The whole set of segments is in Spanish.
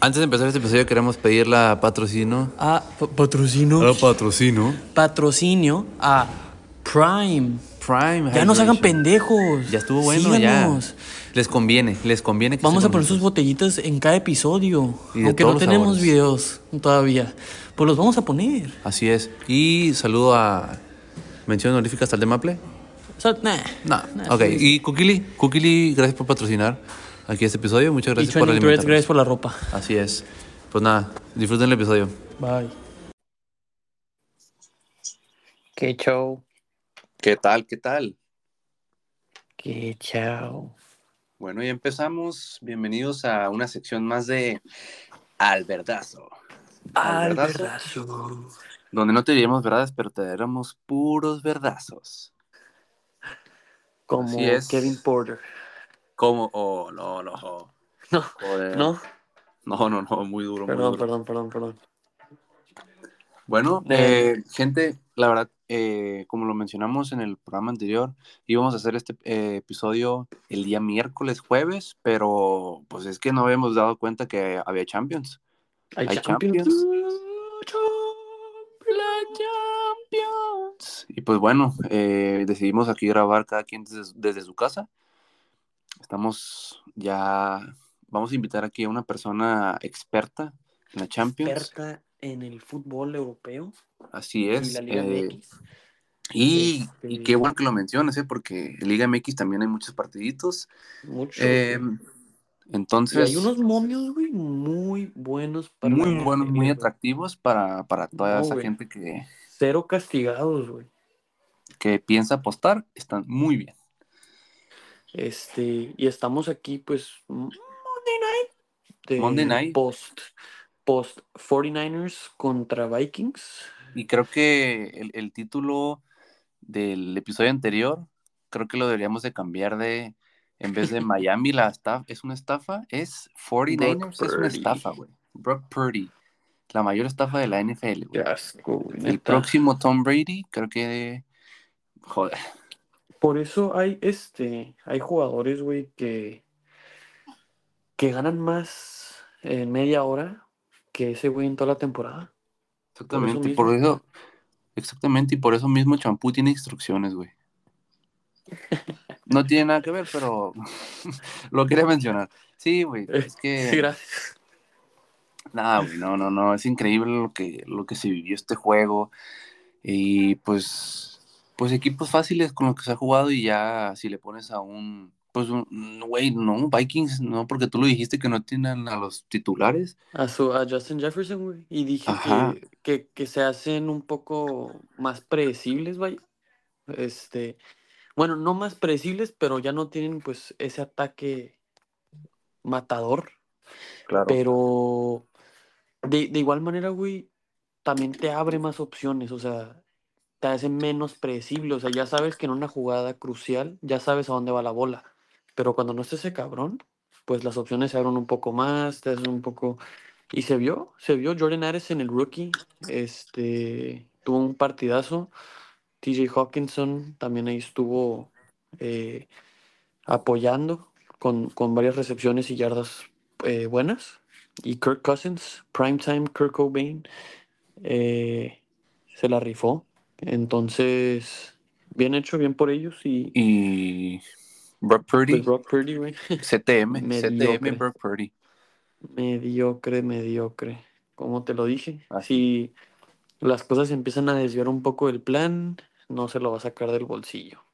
Antes de empezar este episodio queremos pedir la patrocino. a pa- patrocino, La patrocino. patrocinio a Prime. Prime. Ya nos hagan pendejos. Ya estuvo bueno, Síganos. ya. Les conviene, les conviene que Vamos a poner sus botellitas en cada episodio. Y aunque no tenemos sabores. videos todavía. Pues los vamos a poner. Así es. Y saludo a. Mención honorífica hasta el de Maple. O sea, nah. No. Nah, ok. sí. Y Kukili. Kukili, gracias por patrocinar aquí este episodio. Muchas Y gracias por 20 Threads, alimentarnos. gracias por la ropa. Así es. Pues nada, disfruten el episodio. Bye. Qué show. ¿Qué tal? ¿Qué tal? Qué show. Bueno, ya empezamos. Bienvenidos a una sección más de Al Verdazo. Al verdazo. Albertazo. Donde no te diremos verdades, pero te daremos puros verdazos. Como es. Kevin Porter. ¿Cómo? Oh, no, no. No, Joder. no. No, no, no, muy duro, muy Perdón, duro. perdón, perdón, perdón. Bueno, Eh. eh, gente, la verdad, eh, como lo mencionamos en el programa anterior, íbamos a hacer este eh, episodio el día miércoles, jueves, pero pues es que no habíamos dado cuenta que había Champions. Hay, Hay Champions. Y pues bueno, eh, decidimos aquí grabar cada quien desde, desde su casa. Estamos ya, vamos a invitar aquí a una persona experta en la Champions. Experta en el fútbol europeo Así y es. la Liga eh, MX. Y, Este- y qué bueno que lo menciones, ¿eh? porque en Liga MX también hay muchos partiditos. Mucho. Eh, güey. y entonces, hay unos momios, güey, muy buenos para muy buenos, muy atractivos para, para toda No, esa güey. gente que, Cero castigados, güey. que piensa apostar. Están muy bien. Este, y estamos aquí, pues, Monday Night. Monday Night. Post, post 49ers contra Vikings. Y creo que el, el título del episodio anterior, creo que lo deberíamos de cambiar de, en vez de Miami, la estafa, es una estafa, es 49ers, es una estafa, güey. Brock Purdy, la mayor estafa de la NFL, güey. El neta. próximo Tom Brady, creo que. Joder. Por eso hay, este, hay jugadores, güy, que, que ganan más en media hora que ese güey en toda la temporada. Exactamente. mismo. Por eso, exactamente, y por eso mismo Champú tiene instrucciones, güey. No tiene nada que ver, pero lo quería mencionar. Sí, güey. Es Sí, que. gracias. Nada, güey, no, no, no. Es increíble lo que, lo que se vivió este juego. Y pues, pues equipos fáciles con los que se ha jugado y ya si le pones a un, pues, un, güey, no, Vikings, no, porque tú lo dijiste que no tienen a los titulares. A, su, a Justin Jefferson, güey. Y dije que, que se hacen un poco más predecibles, vaya. Este, bueno, no más predecibles, pero ya no tienen pues ese ataque matador. Claro. Pero de, de igual manera, güey, también te abre más opciones, o sea, te hace menos predecible, o sea, ya sabes que en una jugada crucial ya sabes a dónde va la bola, pero cuando no esté ese cabrón, pues las opciones se abren un poco más, te hacen un poco... Y se vio, se vio Jordan Addison, el rookie, este, tuvo un partidazo, TJ Hawkinson también ahí estuvo eh, apoyando con, con varias recepciones y yardas eh, buenas. Y Kirk Cousins, primetime Kirk Cobain, eh, se la rifó. Entonces, bien hecho, bien por ellos. Y Y Brock Purdy, pues Brock Purdy, güey, CTM, Mediocre. CTM Brock Purdy. mediocre, mediocre. Como te lo dije, Así. si las cosas empiezan a desviar un poco del plan, no se lo va a sacar del bolsillo.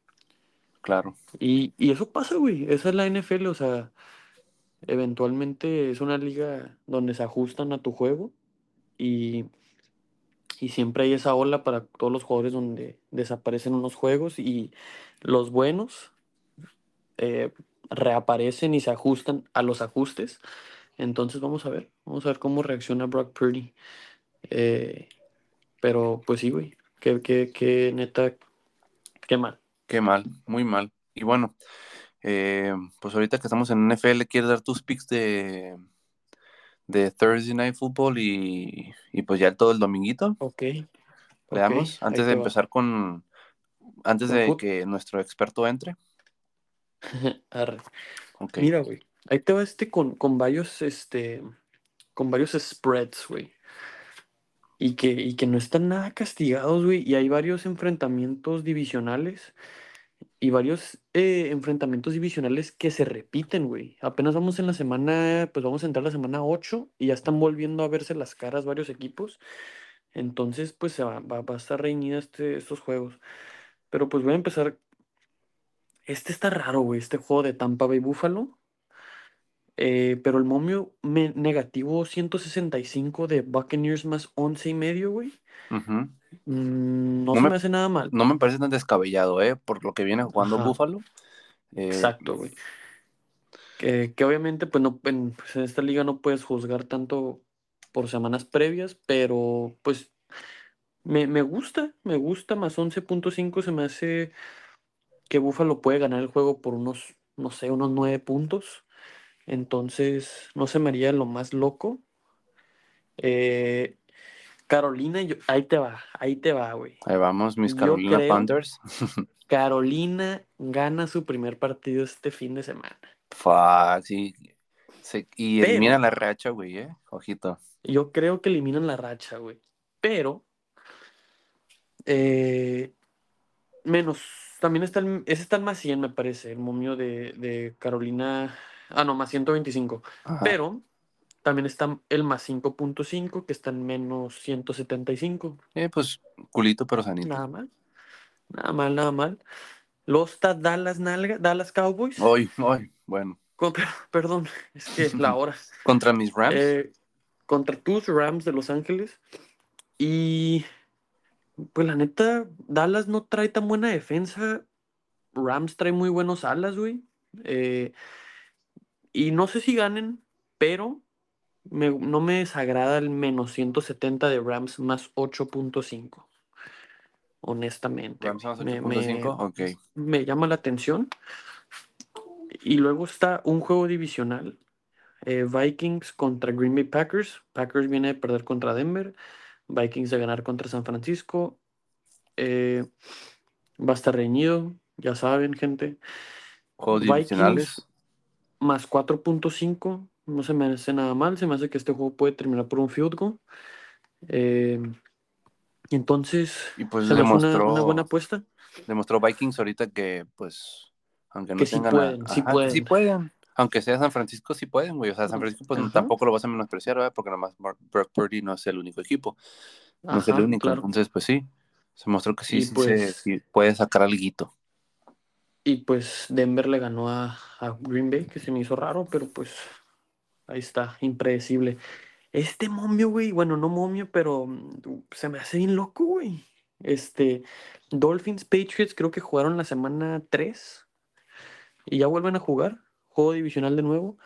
Claro. Y, y eso pasa, güey. Esa es la NFL, o sea, eventualmente es una liga donde se ajustan a tu juego y, y siempre hay esa ola para todos los jugadores donde desaparecen unos juegos y los buenos eh, reaparecen y se ajustan a los ajustes. Entonces vamos a ver, vamos a ver cómo reacciona Brock Purdy. Eh, pero pues sí, güey, que, que, que neta, qué mal. Qué mal, muy mal. Y bueno, eh, pues ahorita que estamos en NFL, ¿quieres dar tus picks de, de Thursday Night Football y, y pues ya todo el dominguito? Ok. Le ok, damos, antes te de va. empezar con, antes de que nuestro experto entre. Arre. Ok. Mira, güey. Ahí te va este con, con varios, este, con varios spreads, güey. Y que, y que no están nada castigados, güey. Y hay varios enfrentamientos divisionales y varios eh, enfrentamientos divisionales que se repiten, güey. Apenas vamos en la semana, pues vamos a entrar la semana 8 y ya están volviendo a verse las caras varios equipos. Entonces, pues va, va, va a estar reñida este, estos juegos. Pero pues voy a empezar. Este está raro, güey, este juego de Tampa Bay Buffalo. Eh, pero el momio me- negativo 165 de Buccaneers más 11 y medio, güey. Ujú. mm, no, No se me- me hace nada mal. No me parece tan descabellado, ¿eh? Por lo que viene jugando Ajá. Buffalo. Eh, Exacto, güey. Que, que obviamente, pues, no, en, pues, en esta liga no puedes juzgar tanto por semanas previas, pero pues me, me gusta, me gusta, más 11.5 se me hace que Buffalo puede ganar el juego por unos, no sé, unos 9 puntos. Entonces, no se me haría lo más loco. Eh, Carolina, yo- ahí te va, ahí te va, güey. Ahí vamos, mis Carolina creo- Panthers. Carolina gana su primer partido este fin de semana. Fuck, sí. Se- y Pero- elimina la racha, güey, ¿eh? Ojito. Yo creo que eliminan la racha, güey. Pero. eh, menos. También está el. Ese está el más 100, me parece. El momio de, de Carolina. Ah, no, más 125. Ajá. Pero. También está el más 5.5, que está en menos 175. Eh, pues culito pero sanito. Nada mal. Nada mal, nada mal. Luego está Dallas, Nalga, Dallas Cowboys. Hoy, hoy, bueno. Con- per- perdón, es que la hora. Contra mis Rams. Eh, contra tus Rams de Los Ángeles. Y pues la neta, Dallas no trae tan buena defensa. Rams trae muy buenos alas, güey. Eh, y no sé si ganen, pero me- no me desagrada el menos 170 de Rams más 8.5. Honestamente. Rams más Me- 8.5, ok. me llama la atención. Y luego está un juego divisional. eh, Vikings contra Green Bay Packers. Packers viene de perder contra Denver. Vikings de ganar contra San Francisco. Eh, va a estar reñido, ya saben, gente. Juegos Vikings divisionales. más 4.5. No se me hace nada mal. Se me hace que este juego puede terminar por un field goal. Eh, entonces, Y pues se una, demostró, una buena apuesta. demostró Vikings ahorita que, pues, aunque no Que sí tengan. pueden, sí ajá, que pueden. sí pueden. Aunque sea San Francisco, sí pueden, güey. O sea, San Francisco, pues Ajá. tampoco lo vas a menospreciar, ¿verdad? Porque nomás Mark- Brock Purdy no es el único equipo. No es el único. claro. Entonces, pues sí. Se mostró que sí, pues- se, sí puede sacar algo. Y pues Denver le ganó a, a Green Bay, que se me hizo raro, pero pues ahí está, impredecible. Este momio, güey, bueno, no momio, pero mm, se me hace bien loco, güey. Este, Dolphins, Patriots, creo que jugaron la semana 3 y ya vuelven a jugar. Juego divisional de nuevo.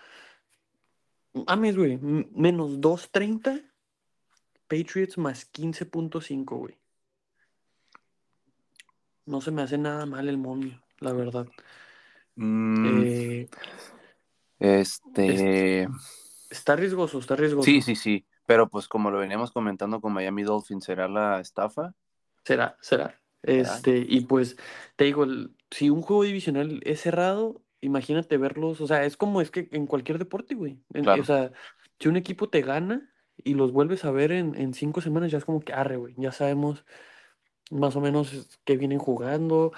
Ames, güey, menos 2.30. Patriots más 15.5, güey. No se me hace nada mal el momio, la verdad. Mm, Eh, este. está riesgoso, está riesgoso. Sí, sí, sí. Pero pues como lo veníamos comentando con Miami Dolphins, ¿será la estafa? Será, será. Este, y pues, te digo, el- si un juego divisional es cerrado, imagínate verlos, o sea, es como es que en cualquier deporte, güey. En- Claro. O sea, si un equipo te gana y los vuelves a ver en, en cinco semanas, ya es como que arre, güey. Ya sabemos más o menos qué vienen jugando.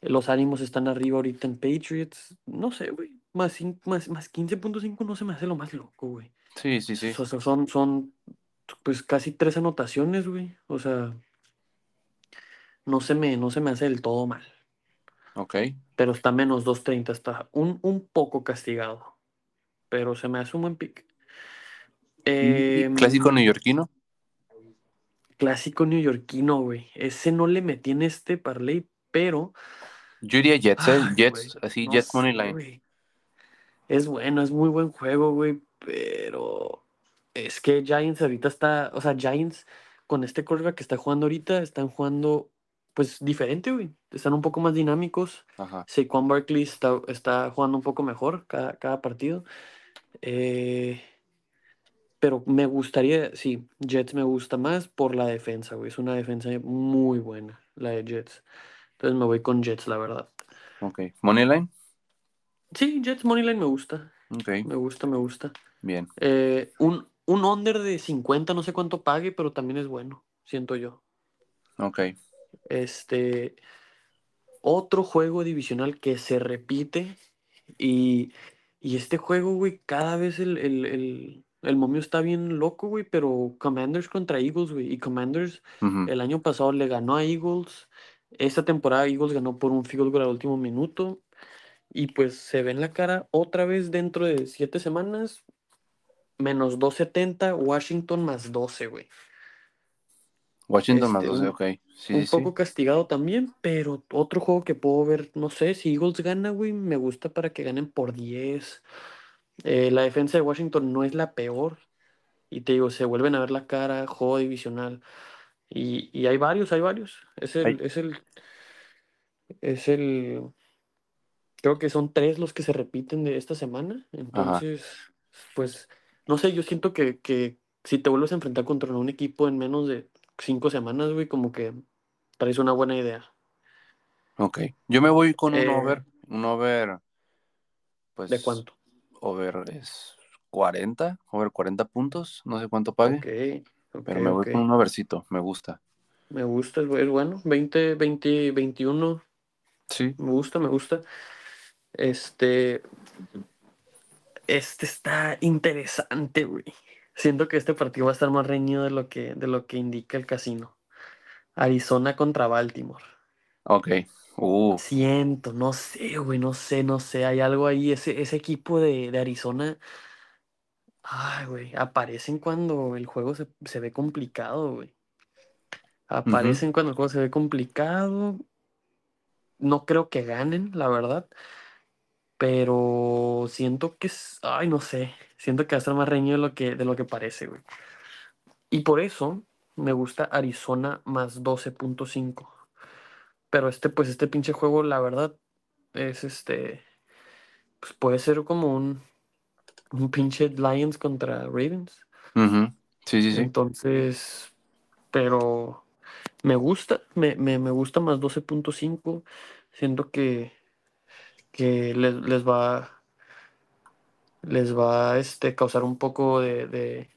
Los ánimos están arriba ahorita en Patriots. No sé, güey. Más, más, más 15.5 no se me hace lo más loco, güey. Sí, sí, sí. O sea, son, son pues casi tres anotaciones, güey. O sea, no se me, no se me hace del todo mal. Ok. Pero está menos 2.30, está un, un poco castigado. Pero se me hace un buen pick. Em, clásico neoyorquino. Clásico neoyorquino, güey. Ese no le metí en este parlay, pero. Yo iría Jets, ¿eh? Ay, Jets, así, no Jets Money Line. Es bueno, es muy buen juego, güey. Pero es que Giants ahorita está. O sea, Giants con este quarterback que está jugando ahorita, están jugando pues diferente, güey. Están un poco más dinámicos. Ajá. Saquon Barkley está, está jugando un poco mejor cada, cada partido. Eh, pero me gustaría, sí, Jets me gusta más por la defensa, güey. Es una defensa muy buena, la de Jets. Entonces me voy con Jets, la verdad. Ok. Money Line. Sí, Jets Moneyline me gusta. Me gusta, me gusta. Bien. Eh, un, un under de 50, no sé cuánto pague, pero también es bueno, siento yo. Ok. Este, otro juego divisional que se repite y, y este juego, güey, cada vez el, el, el, el momio está bien loco, güey, pero Commanders contra Eagles, güey, y Commanders el año pasado le ganó a Eagles. Esta temporada Eagles ganó por un field goal al último minuto. Y pues se ve en la cara otra vez dentro de siete semanas. Menos 270, Washington más 12, güey. Washington más Este, 12, un- ok. Sí, un sí, poco castigado también, pero otro juego que puedo ver, no sé, si Eagles gana, güey, me gusta para que ganen por 10. Eh, la defensa de Washington no es la peor. Y te digo, se vuelven a ver la cara, juego divisional. Y, y hay varios, hay varios. Es el, es el, es el, creo que son tres los que se repiten de esta semana. Entonces, pues, no sé, yo siento que, que si te vuelves a enfrentar contra un equipo en menos de cinco semanas, güey, como que traes una buena idea. Ok. Yo me voy con un Eh, over. Un over, pues. ¿De cuánto? Over es 40, over 40 puntos. No sé cuánto pague. Ok, ok, pero me voy con un overcito. Me gusta. Me gusta, es bueno. 20, 20, 21, Sí. me gusta, me gusta. Este, este está interesante, güey. Siento que este partido va a estar más reñido de lo que, de lo que indica el casino. Arizona contra Baltimore. Ok. Uh, Siento, no sé, güey, no sé, no sé. Hay algo ahí. Ese, ese equipo de, de Arizona. Ay, güey. Aparecen cuando el juego se, se ve complicado, güey. Aparecen cuando el juego se ve complicado. No creo que ganen, la verdad. Pero siento que es. Ay, no sé. Siento que va a estar más reñido de lo que, de lo que parece, güey. Y por eso me gusta Arizona más 12.5. Pero este, pues, este pinche juego, la verdad, es este. Pues puede ser como un, un pinche Lions contra Ravens. Sí, sí, sí. Entonces, pero me gusta, me, me, me gusta más 12.5. Siento que, que les, les va, les va a este, causar un poco de, de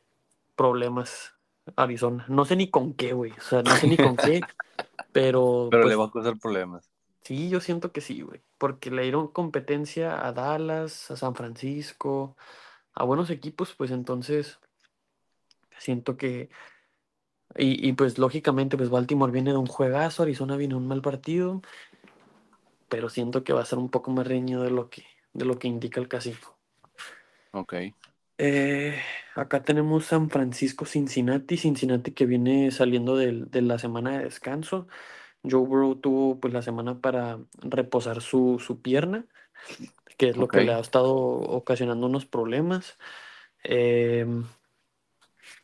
problemas Arizona. No sé ni con qué, güey. O sea, no sé ni con qué, pero, Pero pues, le va a causar problemas. sí, yo siento que sí, güey. Porque le dieron competencia a Dallas, a San Francisco, a buenos equipos, pues entonces siento que Y, y, pues lógicamente, pues Baltimore viene de un juegazo, Arizona viene de un mal partido, pero siento que va a ser un poco más reñido de lo que, de lo que indica el casino. Ok. Eh, acá tenemos San Francisco, Cincinnati, Cincinnati que viene saliendo del- de la semana de descanso. Joe Burrow tuvo pues la semana para reposar su, su pierna, que es lo que le ha estado ocasionando unos problemas. Em,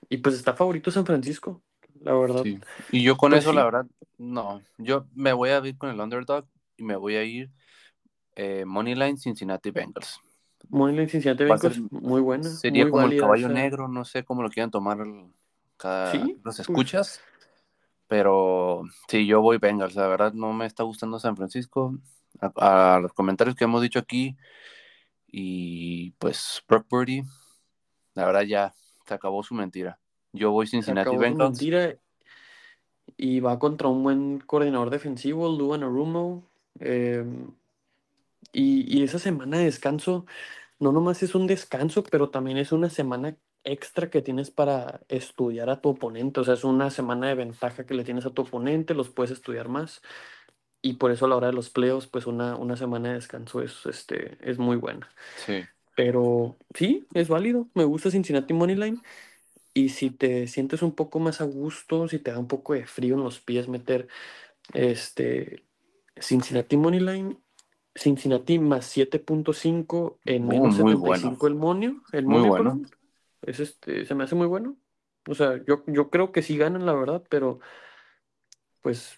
y pues está favorito San Francisco, la verdad. Sí. Y yo con Pues eso, sí. la verdad, no. Yo me voy a ir con el underdog y me voy a ir eh, Moneyline Cincinnati Bengals. Bien, Cincinnati ser- Bengals, muy buena, Sería muy como el caballo negro, no sé cómo lo quieran tomar cada, Sí, los escuchas. Pero sí, yo voy Bengals. La verdad no me está gustando San Francisco. A, a los comentarios que hemos dicho aquí. Y pues Brock Purdy, la verdad ya se acabó su mentira. Yo voy Se Cincinnati acabó su Bengals. mentira y va contra un buen coordinador defensivo, Luan Arumo. Eh, y, y esa semana de descanso no nomás es un descanso, pero también es una semana extra que tienes para estudiar a tu oponente. O sea, es una semana de ventaja que le tienes a tu oponente, los puedes estudiar más. Y por eso a la hora de los playoffs, pues una, una semana de descanso es, este, es muy buena. Sí. Pero sí, es válido. Me gusta Cincinnati Moneyline. Y si te sientes un poco más a gusto, si te da un poco de frío en los pies meter este Cincinnati Moneyline, Cincinnati más 7.5 en Oh, menos muy 75 bueno. el monio. El Muy monio, bueno. Es este, se me hace muy bueno. O sea, yo, yo creo que sí ganan, la verdad, pero pues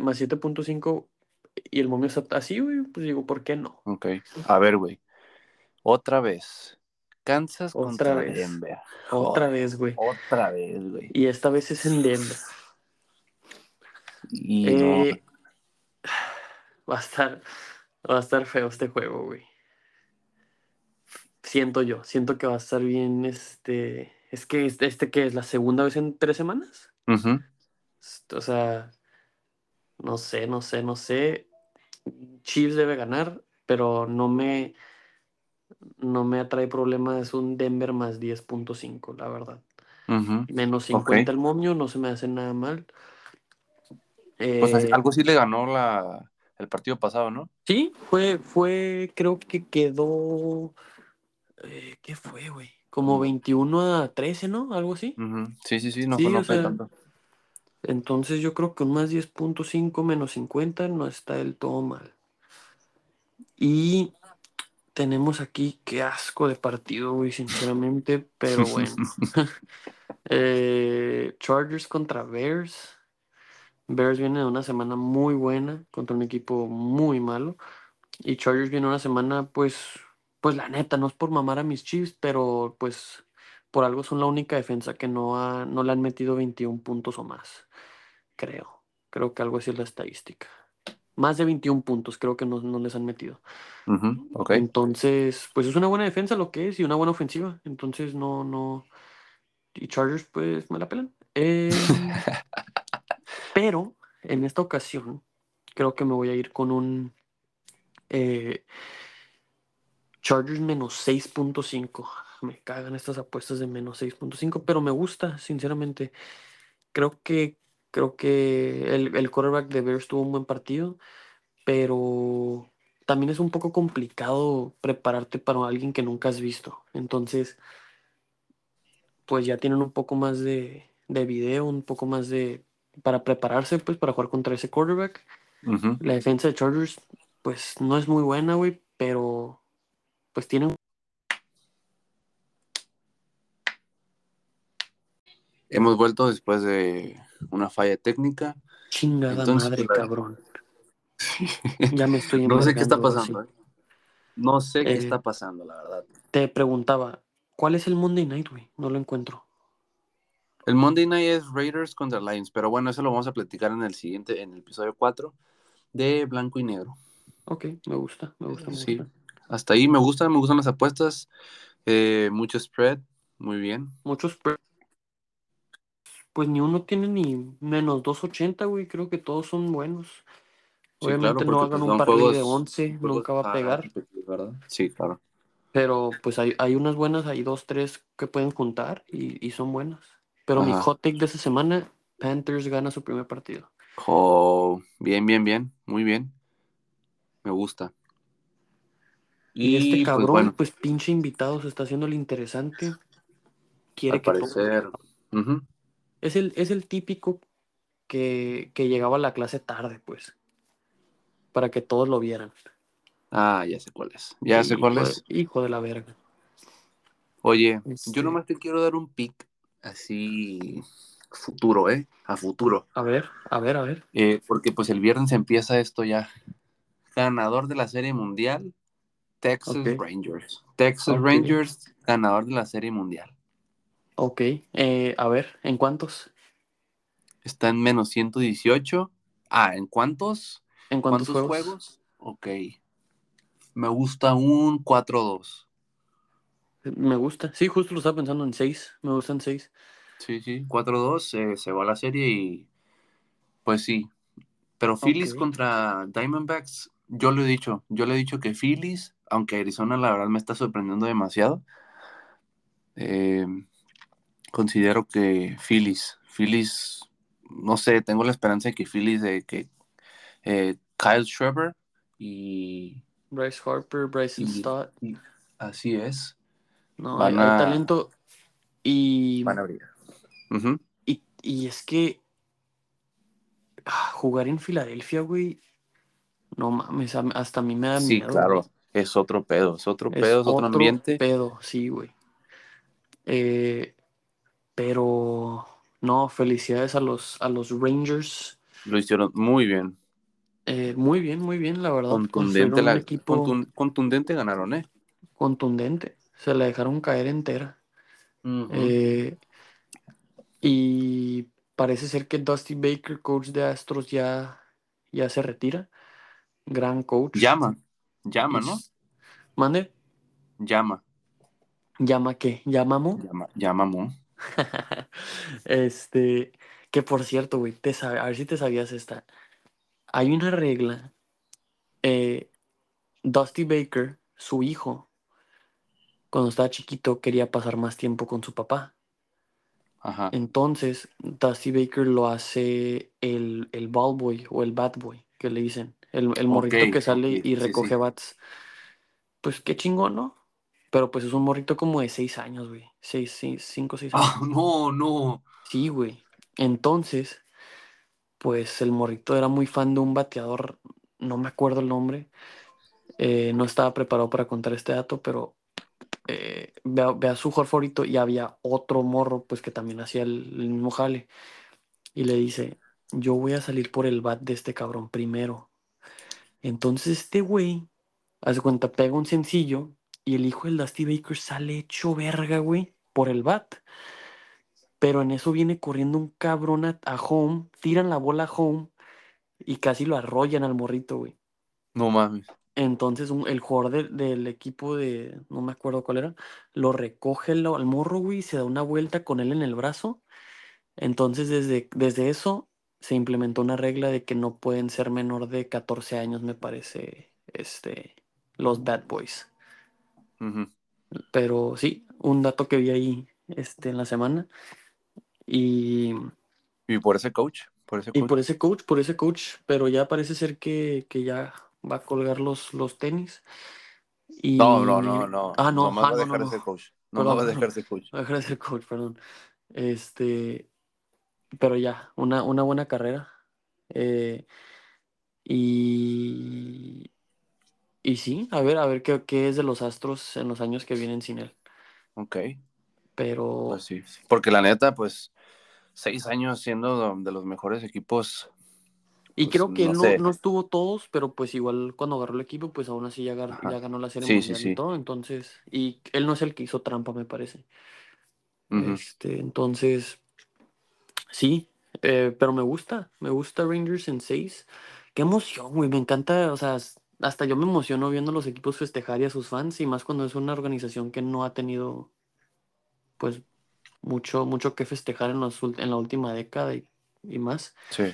más 7.5 y el momio está así, güey, pues digo, ¿por qué no? Ok. A ver, güey. Otra vez. Kansas Otra contra vez. Denver. Otra Joder, vez, güey. Otra vez, güey. Y esta vez es en Denver. Y Eh, Va a estar, va a estar feo este juego, güey. Siento yo, siento que va a estar bien, este, Es que este, este que es la segunda vez en tres semanas. Ujú. O sea, no sé, no sé, no sé. Chiefs debe ganar, pero no me, no me atrae problemas un Denver más 10.5, la verdad. Menos Ok. 50 el momio, no se me hace nada mal. Pues Eh, algo sí le ganó la, el partido pasado, ¿no? sí, fue, fue, creo que quedó. eh, ¿Qué fue, güey? Como Mm. 21 a 13, ¿no? Algo así. Sí, sí, sí, no Sí, fue, no o fue sea, tanto. Entonces yo creo que un más 10.5 menos 50 no está del todo mal. Y tenemos aquí, qué asco de partido, güey, sinceramente, pero bueno. Eh, Chargers contra Bears. Bears viene de una semana muy buena contra un equipo muy malo. Y Chargers viene una semana, pues, pues la neta, no es por mamar a mis Chiefs, pero pues por algo son la única defensa que no, ha, no le han metido 21 puntos o más. Creo. Creo que algo así es la estadística. Más de 21 puntos creo que no, no les han metido. Ujú, Ok. Entonces, pues es una buena defensa lo que es y una buena ofensiva. Entonces, no, no. Y Chargers, pues me la pelan. Em, pero en esta ocasión, creo que me voy a ir con un eh, Chargers menos 6.5. Me cagan estas apuestas de menos 6.5, pero me gusta, sinceramente. Creo que, creo que el, el quarterback de Bears tuvo un buen partido, pero también es un poco complicado prepararte para alguien que nunca has visto. Entonces, pues ya tienen un poco más de, de video, un poco más de para prepararse, pues, para jugar contra ese quarterback. La defensa de Chargers, pues, no es muy buena, güey, pero pues tienen Hemos vuelto después de una falla técnica. chingada Entonces, madre, pues, la- cabrón. Ya me estoy No sé qué está pasando, ¿eh? No sé qué Eh, está pasando, la verdad. Te preguntaba, ¿cuál es el Monday Night, güey? No lo encuentro. El Monday Night es Raiders contra Lions, pero bueno, eso lo vamos a platicar en el siguiente, en el episodio 4 de Blanco y Negro. Ok, me gusta, me gusta, me Sí, gusta. hasta ahí me gustan, me gustan las apuestas. Eh, mucho spread, muy bien. Muchos, pre- pues ni uno tiene ni menos 2.80, güey. Creo que todos son buenos. Sí, Obviamente claro, no hagan pues, un parlay de juegos, 11, juegos nunca va a pegar. ¿verdad? Sí, claro. Pero pues hay, hay unas buenas, hay dos, tres que pueden juntar y, y son buenas. Pero mi hot take de esta semana, Panthers gana su primer partido. Oh, bien, bien, bien, muy bien. Me gusta. Y, este Y cabrón, pues bueno, pues pinche invitado, se está haciendo el interesante. Quiere al que parecer. Es el, es el típico que, que llegaba a la clase tarde, pues. Para que todos lo vieran. Ah, ya sé cuál es. Ya sé cuál Hijo de- es. hijo de la verga. Oye, Este- yo nomás te quiero dar un pick así futuro, ¿eh? A futuro. A ver, a ver, a ver. Eh, porque pues el viernes empieza esto ya. Ganador de la Serie Mundial, Texas. Rangers. Texas. Rangers, ganador de la Serie Mundial. Ok. eh, a ver, ¿en cuántos? Está en menos 118. Ah, ¿en cuántos? ¿En cuántos, ¿Cuántos juegos? juegos? Ok. Me gusta un 4-2. Me gusta. Sí, justo lo estaba pensando en seis. Me gustan seis. Sí, sí. 4-2, eh, se va la serie y pues sí. Pero Phillies contra Diamondbacks, yo lo he dicho. Yo le he dicho que Phillies, aunque Arizona la verdad me está sorprendiendo demasiado, eh, considero que Phillies, Phillies, no sé, tengo la esperanza de que Phillies, de que eh, Kyle Schreiber y, Bryce Harper, Bryson y- Stott. así es, No, hay, talento. Y, van a. Ujú. y, y es que ah, jugar en Filadelfia, güey. No mames, hasta a mí me da Sí, miedo. claro, güey. es otro pedo, es otro Es pedo, es otro ambiente. pedo, sí, güey. Eh, pero no, felicidades a los, a los Rangers. Lo hicieron muy bien. Eh, muy bien, muy bien, la verdad. Contundente, la, equipo contun- contundente ganaron, ¿eh? contundente. Se la dejaron caer entera. Eh, y parece ser que Dusty Baker, coach de Astros, ya, ya se retira. Gran coach. Llama, llama, ¿no? Mande, Llama, llama qué, llamamos. llama, llama, Mo. este, que por cierto, güey, a ver si te sabías esta. Hay una regla. eh, Dusty Baker, su hijo, cuando estaba chiquito, quería pasar más tiempo con su papá. Ajá. Entonces, Dusty Baker lo hace el, el ball boy o el bat boy, que le dicen. El, el morrito que sale y recoge sí. bats. Pues qué chingón, ¿no? Pero pues es un morrito como de seis años, güey. Seis, seis, cinco, seis años. Ah, no, no. Sí, güey. Entonces, pues el morrito era muy fan de un bateador, no me acuerdo el nombre. eh, no estaba preparado para contar este dato, pero eh, ve, a, su jugador y había otro morro, pues que también hacía el, el mismo jale. Y le dice, yo voy a salir por el bat de este cabrón primero. Entonces este güey, hace cuenta, pega un sencillo y el hijo del Dusty Baker sale hecho verga, güey, por el bat. Pero en eso viene corriendo un cabrón a, a home, tiran la bola a home y casi lo arrollan al morrito, güey. No mames. Entonces un- el jugador de- del equipo de, no me acuerdo cuál era, lo recoge el- al morro, güey, y se da una vuelta con él en el brazo. Entonces desde, desde eso se implementó una regla de que no pueden ser menor de 14 años, me parece, este, los bad boys. Pero sí, un dato que vi ahí este, en la semana. Y, Y por ese coach, por ese y coach. por ese coach, por ese coach, pero ya parece ser que, que ya va a colgar los, los tenis. Y... No, no, no, no. Ah, no, ah, va a no, dejar no, de ser no. coach. No va a dejar de ser coach. Va a dejar de ser coach, perdón. Este, pero ya, una, una buena carrera. Eh, y, y sí, a ver, a ver qué, qué es de los Astros en los años que vienen sin él. Ok, Pero pues sí. Porque la neta, pues, seis años siendo de los mejores equipos. Y Pues, creo que no él no, sé. no estuvo todos, pero pues igual cuando agarró el equipo, pues aún así ya, ganó la serie Sí, mundial sí. y todo. Entonces, y él no es el que hizo trampa, me parece. Este, entonces, sí, eh, pero me gusta, me gusta Rangers en 6. Qué emoción, güey, me encanta, o sea, hasta yo me emociono viendo a los equipos festejar y a sus fans, y más cuando es una organización que no ha tenido, pues, mucho, mucho que festejar en, los, en la última década y, y más. Sí.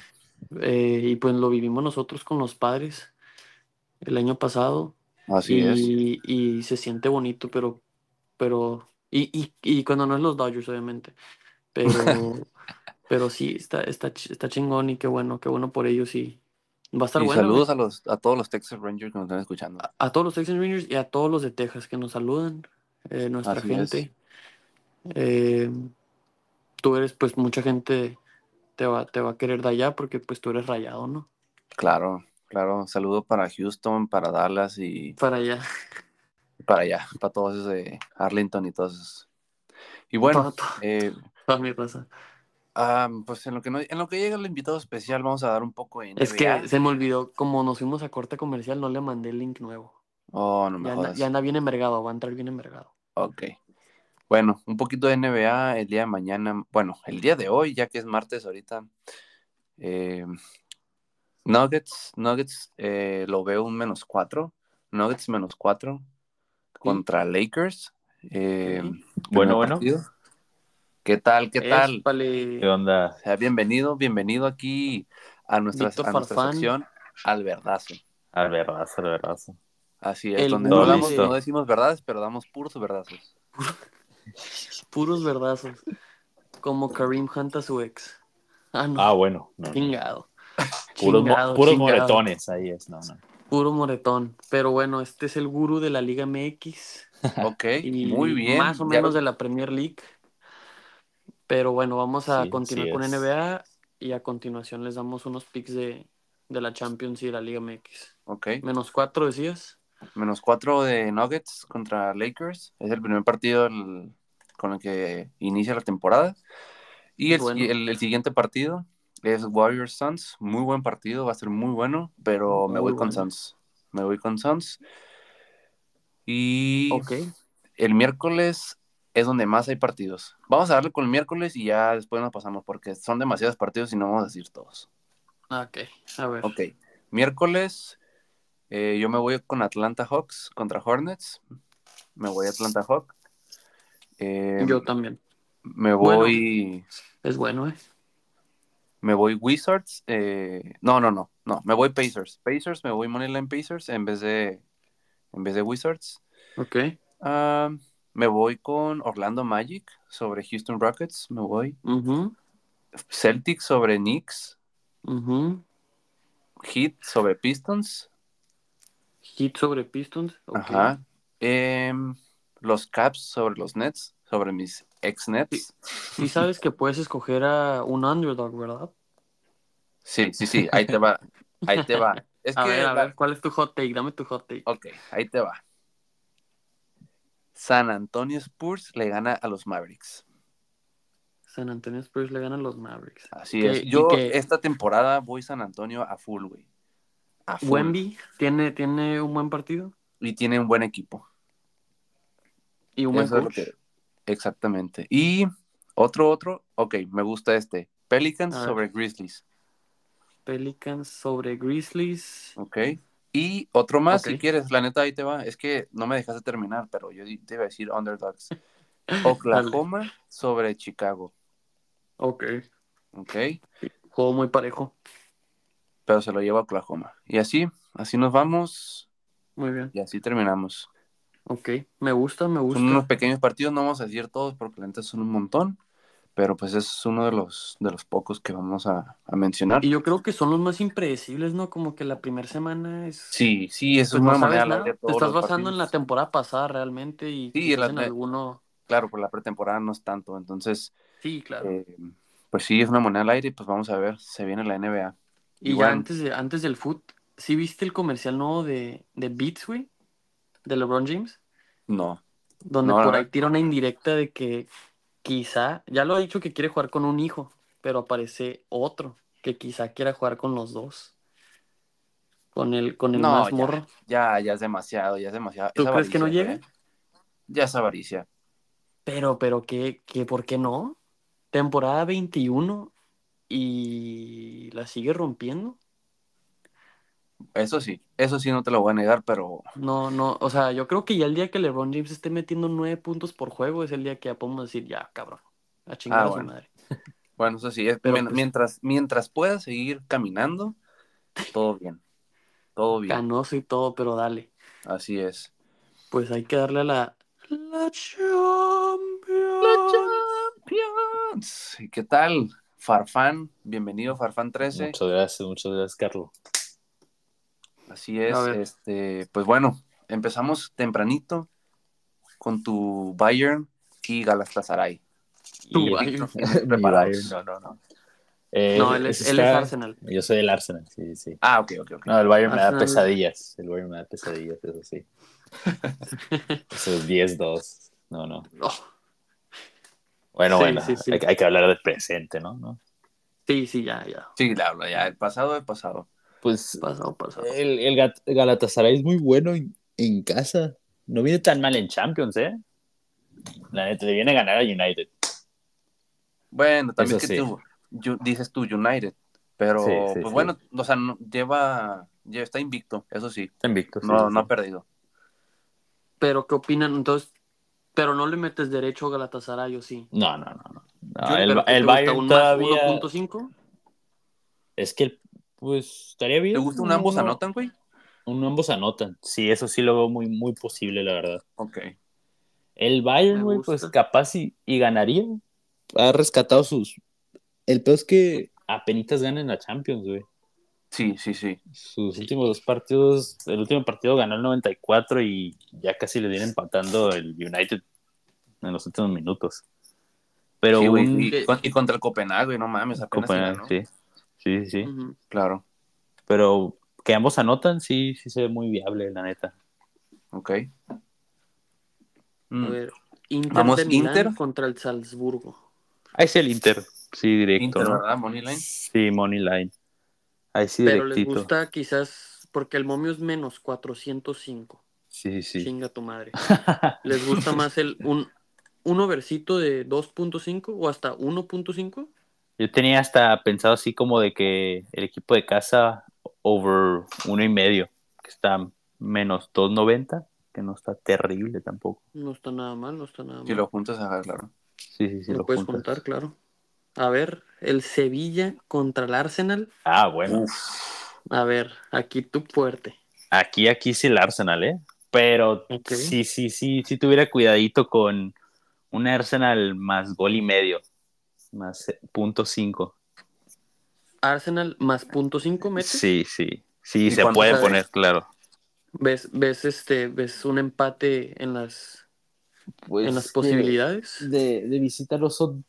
Eh, y pues lo vivimos nosotros con los padres el año pasado. Así es. y, y se siente bonito, pero, pero, y, y, y cuando no es los Dodgers, obviamente, pero, pero sí, está, está, está chingón y qué bueno, qué bueno por ellos y va a estar Y bueno. güey. saludos a, los, a todos los Texas Rangers que nos están escuchando. A, a todos los Texas Rangers y a todos los de Texas que nos saludan, eh, nuestra Así gente. Eh, tú eres, pues, mucha gente te va, te va a querer de allá porque, pues, tú eres rayado, ¿no? Claro, claro. Saludo para Houston, para Dallas y Para allá. para allá, para todos esos de Arlington y todos esos. Y bueno, todo- eh, mi raza. ah, pues en lo, que no- en lo que llega el invitado especial, vamos a dar un poco de NBA. Es que se me olvidó, como nos fuimos a corte comercial, no le mandé el link nuevo. Oh, no me Ya anda, jodas. ya anda bien envergado, va a entrar bien envergado. Ok. Bueno, un poquito de NBA el día de mañana. Bueno, el día de hoy, ya que es martes ahorita. eh, Nuggets, Nuggets eh, lo veo un menos cuatro. Nuggets menos cuatro contra Lakers. Eh, Bueno, bueno. partido. ¿Qué tal? ¿Qué tal? Épale. ¿Qué onda? O sea, bienvenido, bienvenido aquí a nuestra, a nuestra sección al verdazo. Al verdazo, al verdazo. Así es, El donde no, damos- no decimos verdades, pero damos puros verdazos. Puros verdazos. Como Kareem Hunt a su ex. Ah, no. Ah, bueno. no, chingado. Puros, mo- puros chingado. moretones, ahí es. No, no. Puro moretón. Pero bueno, este es el gurú de la Liga MX. Ok, Y muy bien. Más o Ya- menos de la Premier League. Pero bueno, vamos a Sí, continuar con es. NBA y a continuación les damos unos picks de, de la Champions y de la Liga MX. Ok, Menos cuatro, decías. menos cuatro de Nuggets contra Lakers. Es el primer partido el- con el que inicia la temporada. Y el, Bueno. el- el siguiente partido es Warriors Suns. Muy buen partido, va a ser muy bueno, pero me Muy voy con. Suns. Me voy con Suns. Y el miércoles es donde más hay partidos. Vamos a darle con el miércoles y ya después nos pasamos porque son demasiados partidos y no vamos a decir todos. Ok. A ver. Ok, miércoles eh, yo me voy con Atlanta Hawks contra Hornets. Me voy a Atlanta Hawks. Eh, Yo también. Me Bueno. voy. Es bueno, ¿eh? Me voy Wizards. eh, no, no, no. No, me voy Pacers. Pacers, me voy Moneyline Pacers en vez de. En vez de Wizards. Ok. Me voy con Orlando Magic sobre Houston Rockets. Me voy. Ujú, Celtics sobre Knicks. ujú. Heat sobre Pistons. Hit sobre Pistons. ok. Ajá. Em, los Caps sobre los Nets. Sobre mis ex Nets. Sí sabes que puedes escoger a un underdog, ¿verdad? Sí, sí, sí. Ahí te va. Ahí te va. Es A que. ver, a la- ver, ¿cuál es tu hot take? Dame tu hot take. Ok, ahí te va. San Antonio Spurs le gana a los Mavericks. San Antonio Spurs le gana a los Mavericks. Así Que- es. y Yo que esta temporada voy San Antonio a full, güey. A full. Wemby tiene, tiene un buen partido Y tiene un buen equipo. Y un buen Eso es lo coach. que- Exactamente. Y otro, otro. Ok, me gusta este. Pelicans sobre Grizzlies. Pelicans sobre Grizzlies. Ok. Y otro más, si quieres. La neta, ahí te va. Es que no me dejaste terminar, pero yo te iba a decir underdogs. Oklahoma sobre Chicago. Ok. Ok. Juego muy parejo. Pero se lo lleva Oklahoma. Y así, así nos vamos. Muy bien. Y así terminamos. Ok. Me gusta, me gusta. Son unos pequeños partidos, no vamos a decir todos porque la neta son un montón, pero pues es uno de los, de los pocos que vamos a, a mencionar. Y yo creo que son los más impredecibles, ¿no? Como que la primera semana es. Sí, sí, es pues una no manera nada. larga. Te estás basando en la temporada. pasada realmente y Sí, quizás la- en alguno. Claro, por la pretemporada no es tanto, entonces, Sí, claro. eh, pues sí, es una moneda al aire y pues vamos a ver, se viene la NBA. y ya antes, de, antes del foot, ¿sí viste el comercial nuevo de, de Beats, güey? De LeBron James. No, Donde No, por ahí tira una indirecta de que quizá, ya lo ha dicho que quiere jugar con un hijo, pero aparece otro que quizá quiera jugar con los dos. Con el, con el No, más ya. morro. ya, ya es demasiado, ya es demasiado. ¿Tú Es crees que no llega? güey. Ya es avaricia. Pero, pero, ¿qué, qué, ¿por qué no? Temporada 21 y la sigue rompiendo. Eso sí, eso sí no te lo voy a negar, pero No, no, o sea, yo creo que ya el día que LeBron James esté metiendo nueve puntos por juego es el día que ya podemos decir, ya, cabrón, a chingar Ah, a su bueno. madre. bueno, eso sí, es, Pero, mien- pues- mientras, mientras pueda seguir caminando, todo bien, todo bien, Canoso y todo, pero dale. así es. Pues hay que darle a la... La Champions. ¿Y qué tal? Farfán, bienvenido Farfán 13. Muchas gracias, muchas gracias, Carlos. Así es, este, pues bueno, empezamos tempranito con tu Bayern y Galatasaray. Tu Y Bayern. Bayern, no, no, no. Eh, No, él es, él es Arsenal. Yo soy del Arsenal, sí, sí. Ah, ok, ok, ok. No, el Bayern me da Arsenal. pesadillas. El Bayern me da pesadillas, eso sí. Eso es 10-2. No, no. Oh, Bueno, Sí, bueno, sí, sí. Hay, hay que hablar del presente, ¿no? ¿no? sí, sí, ya, ya. Sí, le hablo ya, el pasado es pasado. Pues Pasado, pasado. el, el Galatasaray es muy bueno en, en casa. No viene tan mal en Champions, ¿eh? La neta, le viene a ganar a United. Bueno, también Eso que sí. tú you- dices tú United, pero Sí, sí, pues sí. bueno, o sea, lleva, ya está invicto, eso sí, Está invicto. sí, no, sí, no ha perdido. Pero, ¿qué opinan? Entonces, pero no le metes derecho a Galatasaray, ¿o sí? No, no, no. no. No, Yo- el, pero ¿qué el Bayern todavía. 1.5? Es que, el- pues, estaría bien. ¿Te gusta un ambos uno- anotan, güey? Un ambos anotan. Sí, eso sí lo veo muy, muy posible, la verdad. Ok. El Bayern, güey, pues capaz y, y ganaría. Ha rescatado sus. El peor es que apenas ganan la Champions, güey. Sí, sí, sí. Sus últimos dos partidos, el último partido ganó el 94 y ya casi le viene empatando el United en los últimos minutos. Pero Sí, güey, un y, con- y contra el Copenhague, no mames, apenas Copenhague, ganó. sí. Sí, sí. Ujú. Claro, Pero que ambos anotan, sí, sí se ve muy viable, la neta. ok. A Mm, ver, Inter Vamos, de Milán Inter. contra el Salzburgo. Ahí es el Inter. Sí, directo. Inter, ¿no? ¿verdad? Moneyline. Sí, Money Line. Ahí sí, Pero les gusta quizás, porque el momio es menos 405. Sí, sí. Chinga tu madre. ¿Les gusta más el un, un overcito de 2.5 o hasta 1.5? Yo tenía hasta pensado así como de que el equipo de casa over uno y medio, que está menos 2.90, que no está terrible tampoco. No está nada mal, no está nada mal. Si lo juntas, ajá, claro. Sí, sí, sí. lo, lo puedes juntas. juntar, claro. A ver, el Sevilla contra el Arsenal. Ah, bueno. A ver, aquí tu fuerte. Aquí, aquí sí el Arsenal, ¿eh? Pero sí, sí, sí, sí tuviera cuidadito con un Arsenal más gol y medio. Más eh, punto cinco. Arsenal más punto cinco metes. Sí, sí. Sí, ¿Y se puede sabes? poner, claro. ¿Ves, ves, este, ves un empate en las, Pues en las posibilidades? De, de visita no son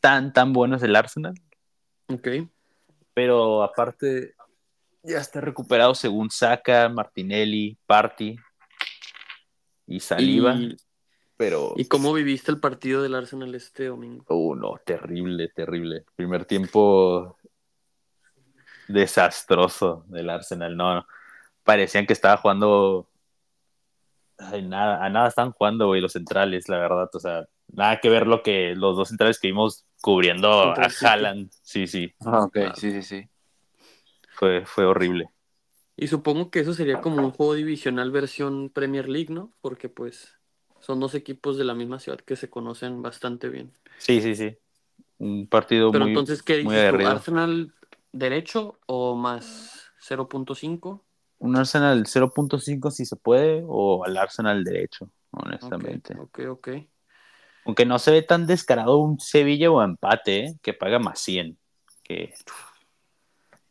tan, tan buenos el Arsenal. Ok. Pero aparte, ya está recuperado según Saka, Martinelli, Party y Saliva. ¿Y, pero. ¿Y cómo viviste el partido del Arsenal este domingo? Uh, no, terrible, terrible. Primer tiempo desastroso del Arsenal. No, no. parecían que estaba jugando. Ay, nada, a nada están jugando, güey, los centrales, la verdad. O sea, nada que ver lo que los dos centrales que vimos cubriendo a. Haaland. Sí, sí, Ah, ok, sí, sí, sí. fue, fue horrible. Y supongo que eso sería como un juego divisional versión Premier League, ¿no? Porque pues son dos equipos de la misma ciudad que se conocen bastante bien. Sí, sí, sí. Un partido Pero muy, entonces, ¿qué muy dices tú? ¿Arsenal derecho o más 0.5? Un Arsenal 0.5 si se puede, o al Arsenal derecho, honestamente. Ok, ok. Aunque no se ve tan descarado un Sevilla o empate, ¿eh? que paga más 100. Que,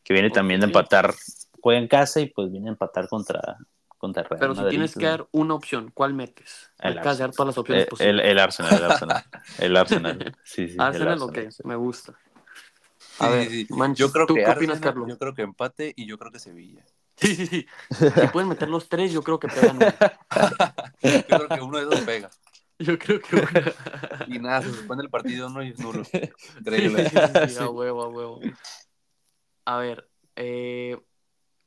que viene también de empatar. Juega en casa y pues viene a empatar contra, contra Real Pero si Madrid, tienes que dar una opción, ¿cuál metes? El Hay que dar Arsenal. todas las opciones Eh, el, posibles. el Arsenal, el Arsenal. El Arsenal. Sí, sí, el Arsenal, ok, Arsenal, sí. me gusta. A Sí, ver, sí, sí. Manches- Yo creo ¿tú que qué opinas, Arsenal, Carlos? yo creo que empate y yo creo que Sevilla. Sí, sí, sí. Si pueden meter los tres, yo creo que pegan uno. Yo creo que uno de esos pega. Yo creo que uno. Y nada, se suspende el partido, no y es nulo. Sí, Increíble. sí, sí, sí, Sí. a huevo, a huevo. A ver, eh,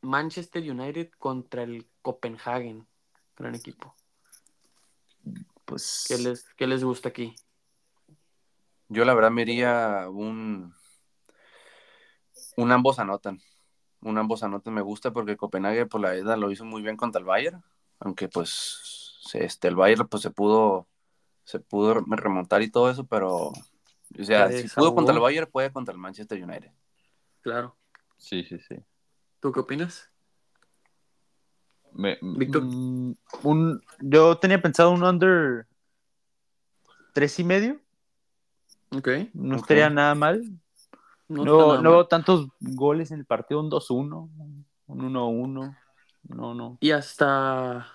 Manchester United contra el Copenhagen. Gran equipo. Pues, ¿Qué les, qué les gusta aquí? Yo la verdad me iría un un ambos anotan. Un ambos anotan me gusta porque Copenhague por la ida lo hizo muy bien contra el Bayern, aunque pues se- este el Bayern pues se pudo se pudo remontar y todo eso, pero o sea, Se si pudo contra el Bayern, puede contra el Manchester United. Claro. sí, sí, sí. ¿Tú qué opinas? Me- Víctor. mm, un, yo tenía pensado un under tres y medio. Ok. No Ok. estaría nada mal. No, No, no veo tantos goles en el partido, un 2-1, un 1-1. No, no. Y hasta.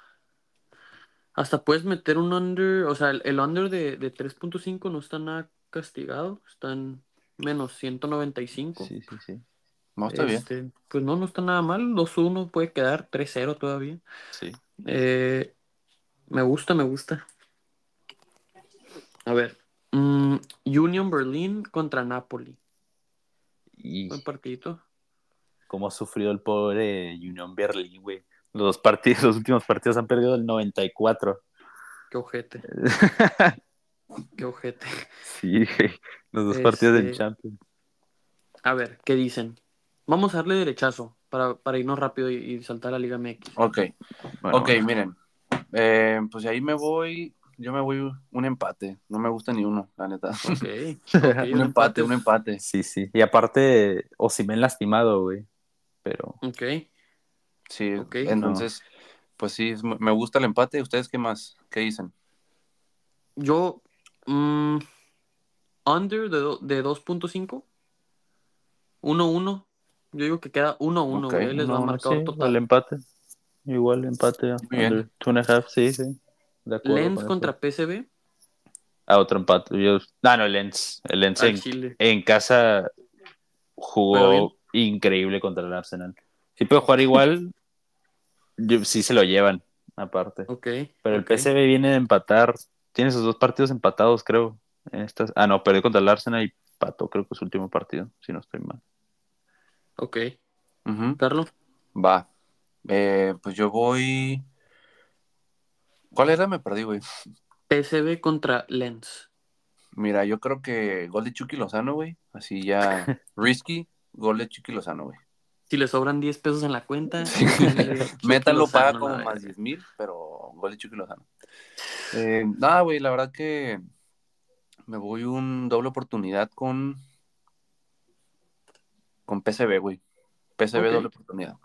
Hasta puedes meter un under. O sea, el, el under de, de 3.5 no está nada castigado. Está en menos 195. Sí, sí, sí. No está bien. Este, Pues no, no está nada mal. 2-1 puede quedar 3-0 todavía. sí. Eh, me gusta, me gusta. A ver. mm, Union Berlin contra Napoli. Y Buen partidito. cómo ha sufrido el pobre Unión Berlín, güey. Los dos partidos, los últimos partidos han perdido el 94. Qué ojete, qué ojete. sí. Los dos partidos del Este- Champions. A ver, ¿qué dicen? Vamos a darle derechazo para, para irnos rápido y, y saltar a la Liga MX. Ok, Bueno, ok, miren. Eh, pues ahí me voy, yo me voy un empate. No me gusta ni uno, la neta. Ok, ok, un empate, un empate. Sí, sí. Y aparte, Osimhen lastimado, güey. Pero Ok, Sí, Ok. entonces, pues sí, me gusta el empate. ¿Ustedes qué más? ¿Qué dicen? yo. mm, under de, do- de 2.5. 1-1. Yo digo que queda 1-1, Ok, güey. ahí Les va marcar sí, total. el empate. Igual empate. Bien. two and a half, sí, sí. De acuerdo Lens con contra PSV. Ah, otro empate. Yo... Ah, no, el Lens. El Lens en, casa jugó increíble contra el Arsenal. Si puede jugar igual, yo- sí se lo llevan, aparte. Ok. Pero el. PSV viene de empatar. Tiene sus dos partidos empatados, creo. En estas... Ah, no, perdió contra el Arsenal y empató, creo que su último partido, si no estoy mal. Ok. Ujú, Carlos. Va. Eh, pues yo voy. ¿Cuál era? Me perdí, güey. PSV contra Lens. Mira, yo creo que gol de Chucky Lozano, güey. Así ya. Risky, gol de Chucky Lozano, güey. Si le sobran 10 pesos en la cuenta, Sí. Métalo, Lozano, paga como más 10 mil, pero gol de Chucky Lozano. Eh, nada, güey, la verdad que Me voy un doble oportunidad con. Con PCB, güey. PCB Ok. doble oportunidad.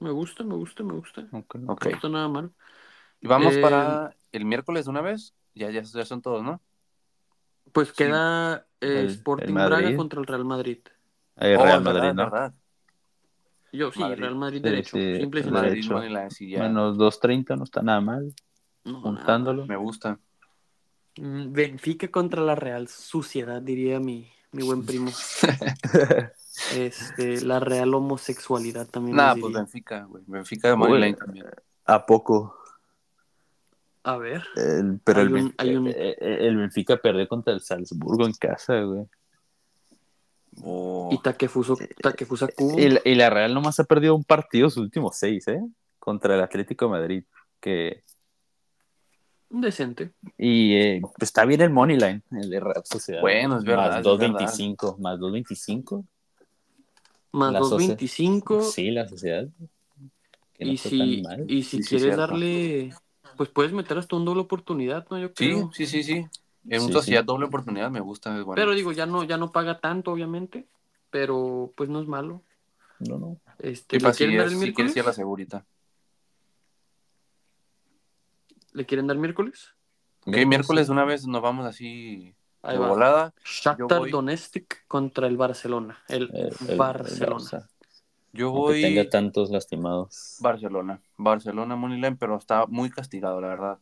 Me gusta, me gusta, me gusta. Ok. Ok. No está nada mal. Y vamos Eh, para el miércoles de una vez. Ya, ya, ya son todos, ¿no? Pues Sí. queda eh, El- Sporting el. Braga contra el Real Madrid. Oh, Real Madrid, verdad, ¿no? verdad. Yo sí, Madrid. Real Madrid derecho. sí, Simple y. Madrid, ya. Menos 2.30 no está nada mal. No, Juntándolo. Me gusta. Mm, Benfica contra la Real Suciedad, diría mi, mi buen primo. Este, la Real Homosexualidad también. Nada, les pues diría. Benfica, güey. Benfica de Moneyline también. ¿A poco? A ver. El- pero Hay el, un- Benfica, hay un- eh, eh, el Benfica perdió contra el Salzburgo en casa, güey. Oh, Y Takefusa Kubo. Y, la- y la Real nomás ha perdido un partido sus últimos seis, ¿eh? Contra el Atlético de Madrid. Que... Decente. Y eh, pues, está bien el Moneyline, el de Real Sociedad. Bueno, es verdad, Más es 2.25, más 2.25. Más La 2.25. Sí, la Sociedad. Que no y, si, tan mal. y si Sí, sí, quieres darle. Pues puedes meter hasta un doble oportunidad, ¿no? Yo sí, creo. sí, sí, sí. En Sí, un sí. sociedad doble oportunidad me gusta. Bueno. Pero digo, ya no, ya no paga tanto, obviamente. Pero pues no es malo. No, no. Este, Y ¿Le quieren dar el es- si miércoles? quieres ir a la segurita. ¿Le quieren dar miércoles? Ok, miércoles de una vez nos vamos así Ahí de va. volada. Shakhtar voy- Donetsk contra el Barcelona. El, El, el- Barcelona. el. Yo Aunque voy tenga tantos lastimados. Barcelona. Barcelona Moneyline, pero está muy castigado, la verdad.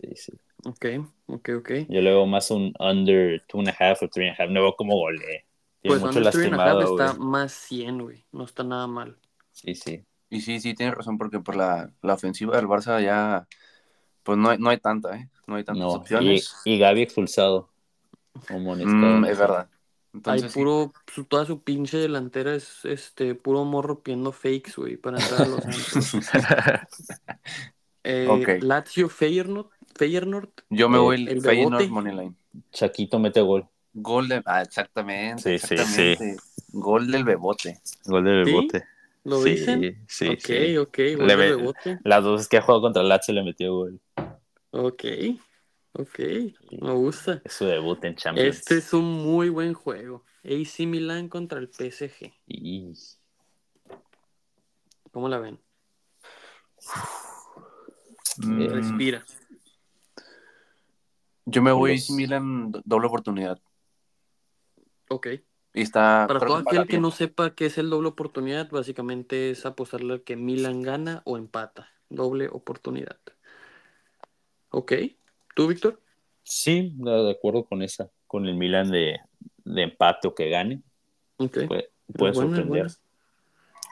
Sí, sí. Ok, ok, ok. Yo le veo más un under two and a half o three and a half. No veo cómo golee. Tiene Pues mucho and a Half lastimado, está más 100, güey. No está nada mal. Sí, sí. Y sí, sí, tienes razón, porque por la, la ofensiva del Barça ya, pues no hay, no hay tanta, ¿eh? No hay tantas No. Y, opciones. y Gaby expulsado. Mm, es verdad. Hay Entonces, sí. puro, su- toda su pinche delantera es este puro morro pidiendo fakes, güey, para entrar a los antros. Eh, Ok. Lazio Feyenoord, Feyenoord, yo me eh, voy el, el Feyenoord Bebote. Moneyline. Chaquito mete gol. Gol de... Ah, exactamente. Sí, sí, exactamente. Gol del Bebote. Gol del ¿Sí? bote. ¿lo sí, dicen? Sí, ok, sí. ok, gol Le de ve- rebote. Las dos que ha jugado contra el Lazio le metió gol. Ok, ok, me gusta. Es su debut en Champions. Este es un muy buen juego. AC Milan contra el PSG. Y- ¿Cómo la ven? Mm, Respira. yo me voy Los- AC Milan do- doble oportunidad. Ok. Y está... Para todo aquel que no sepa qué es el doble oportunidad, básicamente es apostarle al que Milan gana o empata. Doble oportunidad. Ok. ¿Tú, Víctor? Sí, de acuerdo con esa. Con el Milan de, de empate o que gane. Ok. Puede, sorprender.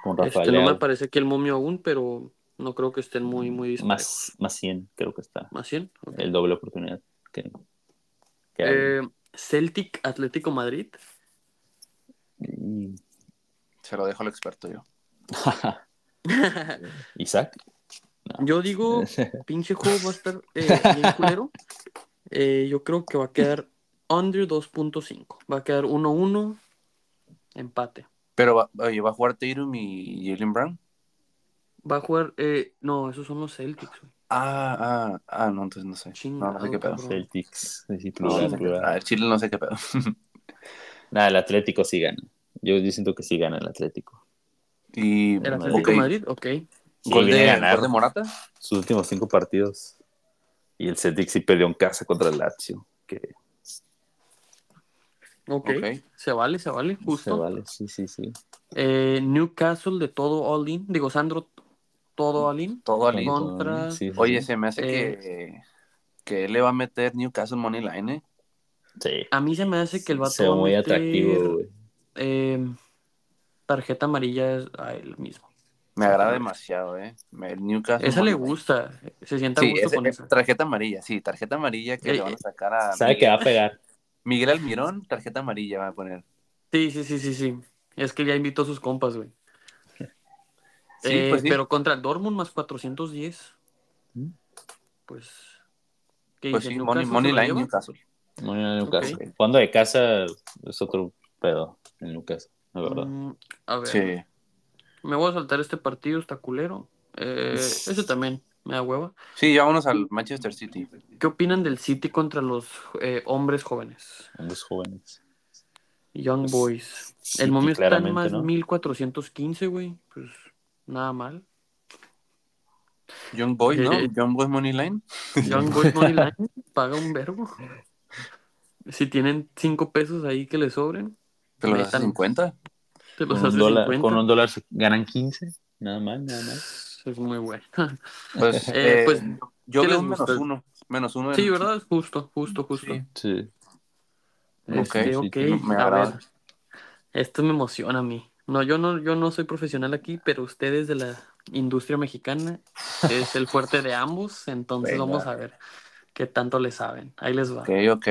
Con Este, Rafael no me parece aquí el momio aún, pero no creo que estén muy, muy disparejos. más, más 100, creo que está. ¿Más 100? Ok. El doble oportunidad. Que, que hay. Eh, Celtic Atlético Madrid. Y- Se lo dejo al experto yo. Isaac. Yo digo, pinche juego va a estar eh, bien culero. Eh, yo creo que va a quedar under 2.5. Va a quedar 1-1, empate. Pero, va, oye, ¿va a jugar Tatum y Jalen Brown? Va a jugar, eh, no, esos son los Celtics. güey. Ah, ah, ah, no, entonces no sé. Chingado, no, no sé qué pedo. Celtics. No, plural, plural. A ver, Chile no sé qué pedo. Nada, el Atlético sí gana. Yo, yo siento que sí gana el Atlético. y, El Atlético de Madrid, ok. Gol, de, ganar gol de Morata. sus últimos cinco partidos. Y el Celtic sí perdió en casa contra el Lazio. Que Ok, Ok. se vale, se vale, se justo. vale, sí, sí, sí. Eh, Newcastle de todo all in, digo Sandro, todo all in. Todo al Con- Contra- Sí, sí, Oye, sí. se me hace Eh, que, que él le va a meter Newcastle Money Line, ¿eh? Sí. A mí se me hace que el vato Se ve va a muy meter, atractivo, güey. eh, tarjeta amarilla a él mismo. Me agrada demasiado, ¿eh? El Newcastle. Esa le Money Line. gusta, se sienta a Sí, gusto ese- con esa. tarjeta amarilla, sí, tarjeta amarilla que Eh, le van a sacar a Sabe Miguel, que va a pegar. Miguel Almirón, tarjeta amarilla va a poner. Sí, sí, sí, sí, sí. Es que ya invitó a sus compas, güey. Sí, Eh, pues sí. Pero contra el Dortmund más 410. ¿Mm? Pues. ¿Qué Pues dice? sí, ¿Newcastle Money, money Line lleva? Newcastle. Bien en Newcastle. Ok. Cuando de casa es otro pedo en Newcastle, la verdad. Mm, a ver. Sí. Me voy a saltar este partido, está culero. Eh, ese también. me da hueva. Sí, ya vámonos al Manchester City. ¿Qué opinan del City contra los eh, hombres jóvenes? Los jóvenes. Young Pues, Boys. City, El momio está en más ¿no? 1415, güey. Pues nada mal. Young Boy, ¿no? Eh, Young Boy Money Line. Young Boys Money Line paga un verbo. Si tienen 5 pesos ahí que les sobren, Te lo das a Metan. 50. Te los Con un, dólar, 50. con un dólar se ganan 15. Nada mal, nada mal. Es muy bueno. Pues, Eh, eh, pues, yo ¿qué veo menos gusta? uno. Menos uno. Sí, del- ¿verdad? Justo, justo, justo. Sí. Sí. Este, Ok, ok, sí, me a ver. Esto me emociona a mí. No, yo no, yo no soy profesional aquí, pero ustedes de la industria mexicana es el fuerte de ambos, entonces Venga. vamos a ver qué tanto le saben. Ahí les va. Ok, ok.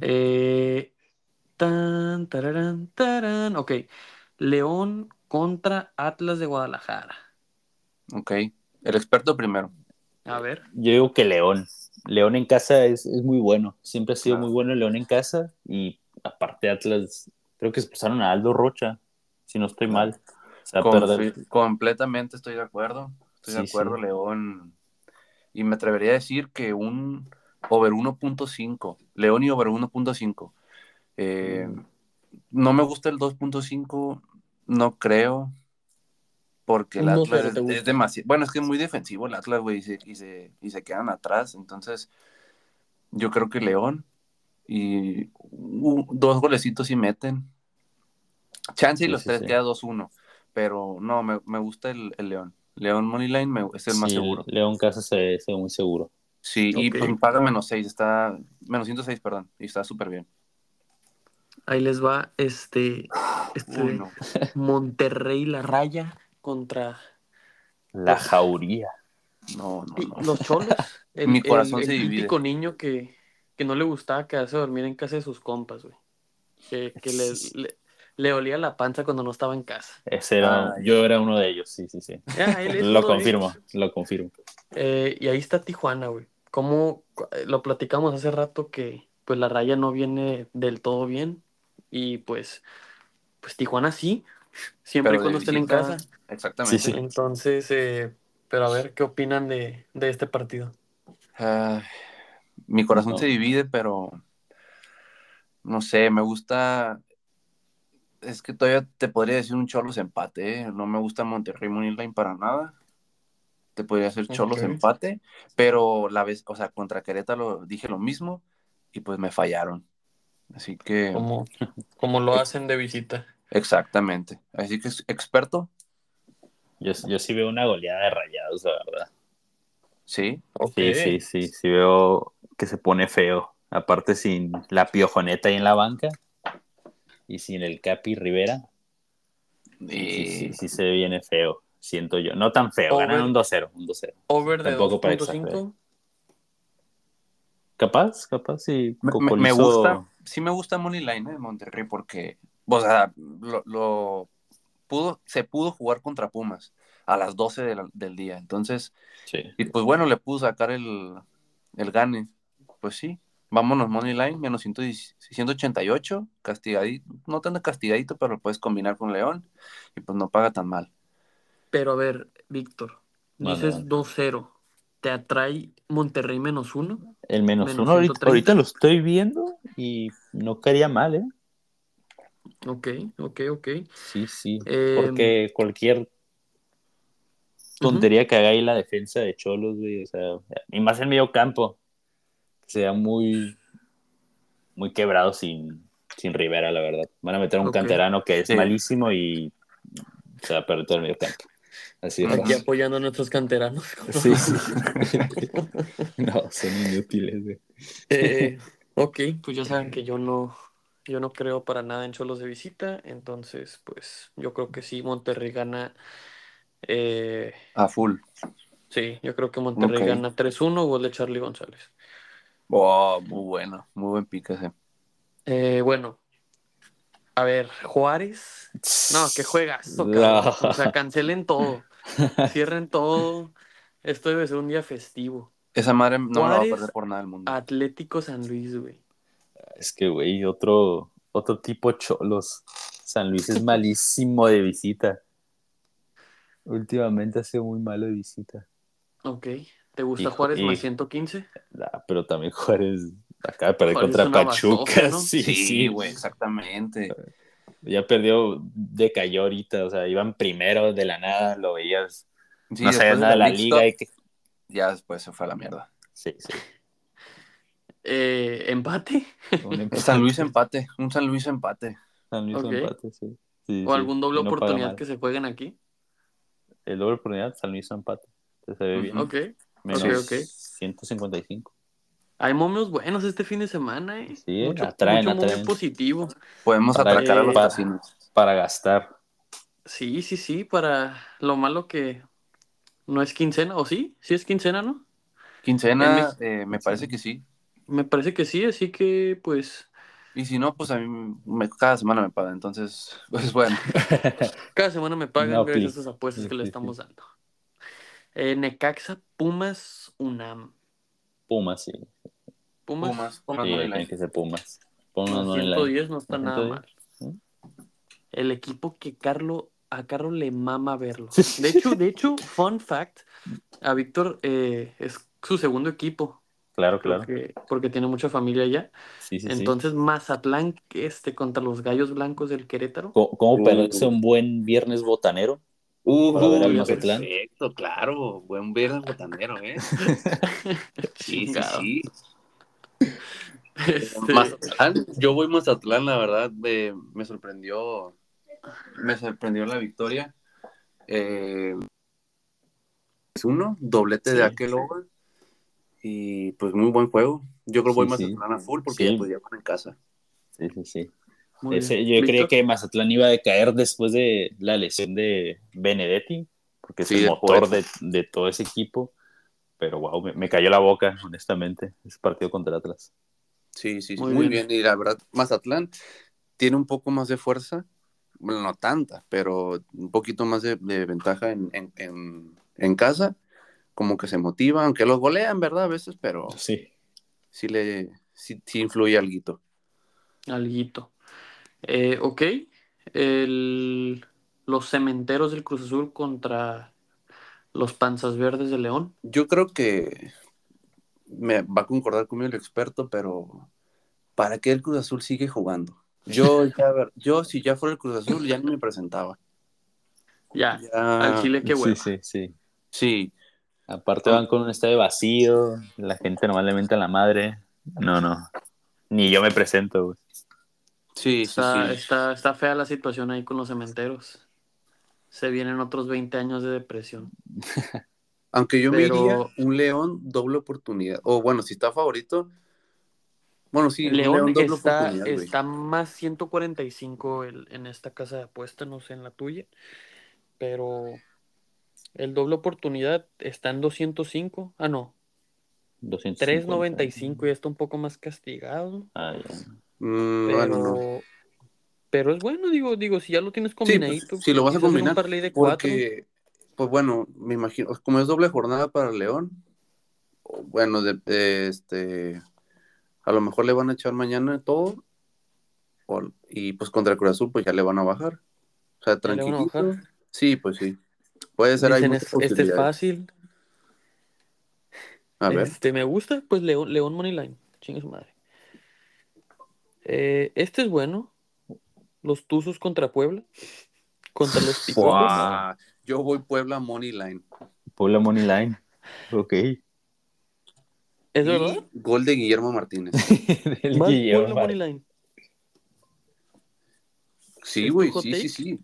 Eh, tan, tararán, tarán. Ok. León contra Atlas de Guadalajara. Ok. El experto primero. A ver. Yo digo que León. León en casa es, es muy bueno. Siempre ha sido Claro. muy bueno León en casa. Y aparte Atlas, creo que expulsaron a Aldo Rocha, si no estoy mal. Completamente estoy de acuerdo. Estoy de acuerdo, sí. León. Y me atrevería a decir que un over 1.5. León y over 1.5. Eh, no me gusta el 2.5. No creo. Porque el Atlas 2-0 es, demasiado. Bueno, es que es muy defensivo el Atlas, güey. Y se, y, se, y se quedan atrás. Entonces, yo creo que León. Y uh, dos golecitos y meten. Chance y Sí, los sí, tres sí. queda 2-1. Pero no, me, me gusta el, el León. León Moneyline me, es el más seguro. León casa se ve, se ve muy seguro. Sí, y pues paga menos 6, está menos 106, perdón, y está súper bien. Ahí les va este, este Uy, no. Monterrey La Raya contra La jauría. No, no, no. los cholos. El, Mi corazón el- se el divide. típico niño que, que no le gustaba quedarse a dormir en casa de sus compas, güey. Que, que le, le, le olía la panza cuando no estaba en casa. Ese era, Ay. yo era uno de ellos, sí, sí, sí. Ah, Lo confirmo, lo confirmo. Eh, y ahí está Tijuana, güey. Como lo platicamos hace rato que pues la raya no viene del todo bien. Y pues, pues Tijuana sí, siempre Pero y cuando estén en casa. Exactamente. Sí, sí. Entonces, eh, pero a ver qué opinan de, de este partido. Ay, mi corazón No. se divide, pero no sé, me gusta. Es que todavía te podría decir un Cholos empate, ¿eh? No me gusta Monterrey Moneyline para nada. Te podría hacer Cholos empate, pero la vez, o sea, contra Querétaro dije lo mismo y pues me fallaron. Así que, Como, como lo hacen de visita. exactamente. Así que es experto, Yo, yo sí veo una goleada de rayados, la verdad. sí. Ok. Sí, sí, sí, sí veo que se pone feo. Aparte sin la piojoneta ahí en la banca y sin el Capi Rivera, sí, Y sí, sí se viene feo, siento yo. No tan feo, Over. ganan un 2-0, un 2-0. Over de Tampoco para 2.5. Capaz, capaz, sí. Me, gusta, sí me gusta Moneyline de Monterrey porque, o sea, lo, lo pudo, se pudo jugar contra Pumas a las 12 de la- del día. Entonces, Sí. y pues bueno, le pudo sacar el, el gane. Pues sí, vámonos Moneyline, menos 110 188, castigadito, no tan castigadito, pero lo puedes combinar con León y pues no paga tan mal. Pero a ver, Víctor, dices mande. 2-0. ¿Te atrae Monterrey menos uno? El menos, Menos uno ahorita, 130. ahorita lo estoy viendo y no caería mal, ¿eh? Ok, ok, ok. Sí, sí. Eh, Porque cualquier tontería que haga ahí la defensa de Cholos, güey, o sea, y más en medio campo, sea muy, muy quebrado sin, sin Rivera, la verdad. Van a meter a un canterano que es Sí. malísimo y se va a perder todo el medio campo. Así Aquí apoyando a nuestros canteranos. Sí, sí. no, son inútiles, güey. Eh, ok, pues ya saben que yo no, yo no creo para nada en Cholos de visita, entonces pues yo creo que sí, Monterrey gana, eh, A full. sí, yo creo que Monterrey gana 3-1, gol de Charlie González. Oh, muy bueno, muy buen pique ese. Eh, bueno, a ver, Juárez, no, que juegas, No. o sea, cancelen todo, cierren todo, esto debe ser un día festivo. Esa madre no me la va a Juárez, perder por nada del mundo. Atlético San Luis, güey. Es que, güey, otro, otro tipo cholos. San Luis es malísimo de visita. Últimamente ha sido muy malo de visita. Ok. ¿Te gusta Juárez más y- 115? Ah, pero también Juárez acaba de perder contra Pachuca. Sí, Sí, sí, güey, exactamente. Ya perdió, decayó ahorita. O sea, iban primero de la nada, lo veías. Sí, no sabías nada de la liga. Y que... Ya después se fue a la mierda. Sí, sí. Eh, ¿Empate? San Luis empate, un San Luis empate. San Luis empate, sí. Sí, ¿O algún doble no oportunidad que se jueguen aquí? El doble oportunidad, San Luis empate. Se ve bien. Ok. Menos ok, ok. 155. Hay momios buenos este fin de semana, ¿eh? Sí, mucho, atraen, mucho atraen. positivo. Podemos Para- atracar a los para- casinos. Para gastar. Sí, sí, sí, para lo malo que no es quincena, ¿o sí? Sí es quincena, ¿no? Quincena, En eh, me parece que sí. Me parece que sí, así que pues Y si no, pues a mí me- cada semana me pagan. Entonces, pues bueno. cada semana me pagan No, gracias a esas apuestas que le estamos dando. Eh, Necaxa, Pumas, UNAM. Pumas, sí. Pumas, Pumas, Pumas Sí, Money tiene Line. que ser Pumas. Pumas más Money Line. 110 no está nada 110. mal. El equipo que Carlo, a Carlos le mama verlo. De hecho, de hecho, fun fact, a Víctor eh, es su segundo equipo. Claro, claro. que- porque tiene mucha familia allá. Sí, sí, sí. Entonces, Mazatlán este, contra los Gallos Blancos del Querétaro. ¿Cómo, cómo perderse un buen viernes botanero? Uh, Para ver al uy, Mazatlán. perfecto, claro. Buen viernes botanero, ¿eh? Sí, sí. Este, Mazatlán, yo voy Mazatlán, la verdad, me, me sorprendió, me sorprendió la victoria. Eh, es uno, doblete Sí. de aquel over. Y pues muy buen juego. Yo creo que voy Sí, sí. Mazatlán a full porque Sí. ya, pues, ya van en casa. Sí, sí, sí. Muy Ese- bien. yo ¿Víctor? creía que Mazatlán iba a decaer después de la lesión de Benedetti, porque es Sí, el motor de, todo ese equipo. Pero wow, me, me cayó la boca, honestamente, ese partido contra Atlas. Sí, sí, sí, Muy muy, bien. bien. Y la verdad, Mazatlán tiene un poco más de fuerza, bueno, no tanta, pero un poquito más de, de ventaja en, en, en, en casa. Como que se motiva, aunque los golean, ¿verdad? A veces, pero Sí. sí le sí, sí influye algo. Alguito. Eh, ok. El- los cementeros del Cruz Azul contra los Panzas Verdes de León. Yo creo que me va a concordar conmigo el experto, pero ¿para qué el Cruz Azul sigue jugando? Yo, ya, ver- yo si ya fuera el Cruz Azul, ya no me presentaba. Ya, Ya, al Chile, qué sí, hueva. sí, sí. Sí, Aparte van con un estadio vacío, la gente miente a la madre. No, no. Ni yo me presento, güey. Sí, sí, Está, sí. está, está fea la situación ahí con los cementeros. Se vienen otros 20 años de depresión. Aunque yo Pero- me un León doble oportunidad. O bueno, si está favorito. Bueno, sí, un León doble está, oportunidad, está más 145 el- en esta casa de apuesta, no sé en la tuya. Pero el doble oportunidad está en 205. Ah, no, 250. 395 y está un poco más castigado. Ah, ya. Mm, Pero, bueno, no. pero es bueno, digo, digo, si ya lo tienes Sí, pues, combinadito. si lo vas a combinar, de cuatro. Porque, pues bueno, me imagino, como es doble jornada para León, bueno, de, de, este, a lo mejor le van a echar mañana todo, o- y pues contra el Cruz Azul, pues ya le van a bajar. O sea, ¿Ya le van a tranquilito. bajar? Sí, pues sí. Puede ser, Dicen, muchas "Es- este es fácil. A ver, Este, me gusta, pues León, León Moneyline. Chingue su madre. Eh, este es bueno. Los Tuzos contra Puebla. Contra los. Ah, yo voy Puebla Money Line. Puebla Money Line. Ok. ¿Es Y verdad? Gol de Guillermo Martínez. Del Más Guillermo Puebla Mar- Moneyline. Sí, ¿Es tu güey, sí, take? sí, sí.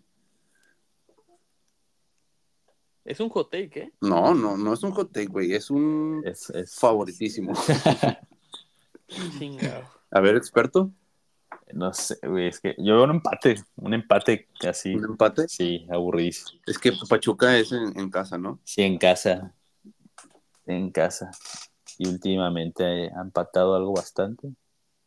Es un hot take, ¿eh? No, no, no es un hot take, güey, es un Es, es- favoritísimo. A ver, experto, No sé, güey, es que yo veo un empate, un empate así, un empate. sí, aburridísimo. Es que Pachuca es en, en casa, ¿no? Sí, en casa, en casa. Y últimamente ha empatado algo bastante,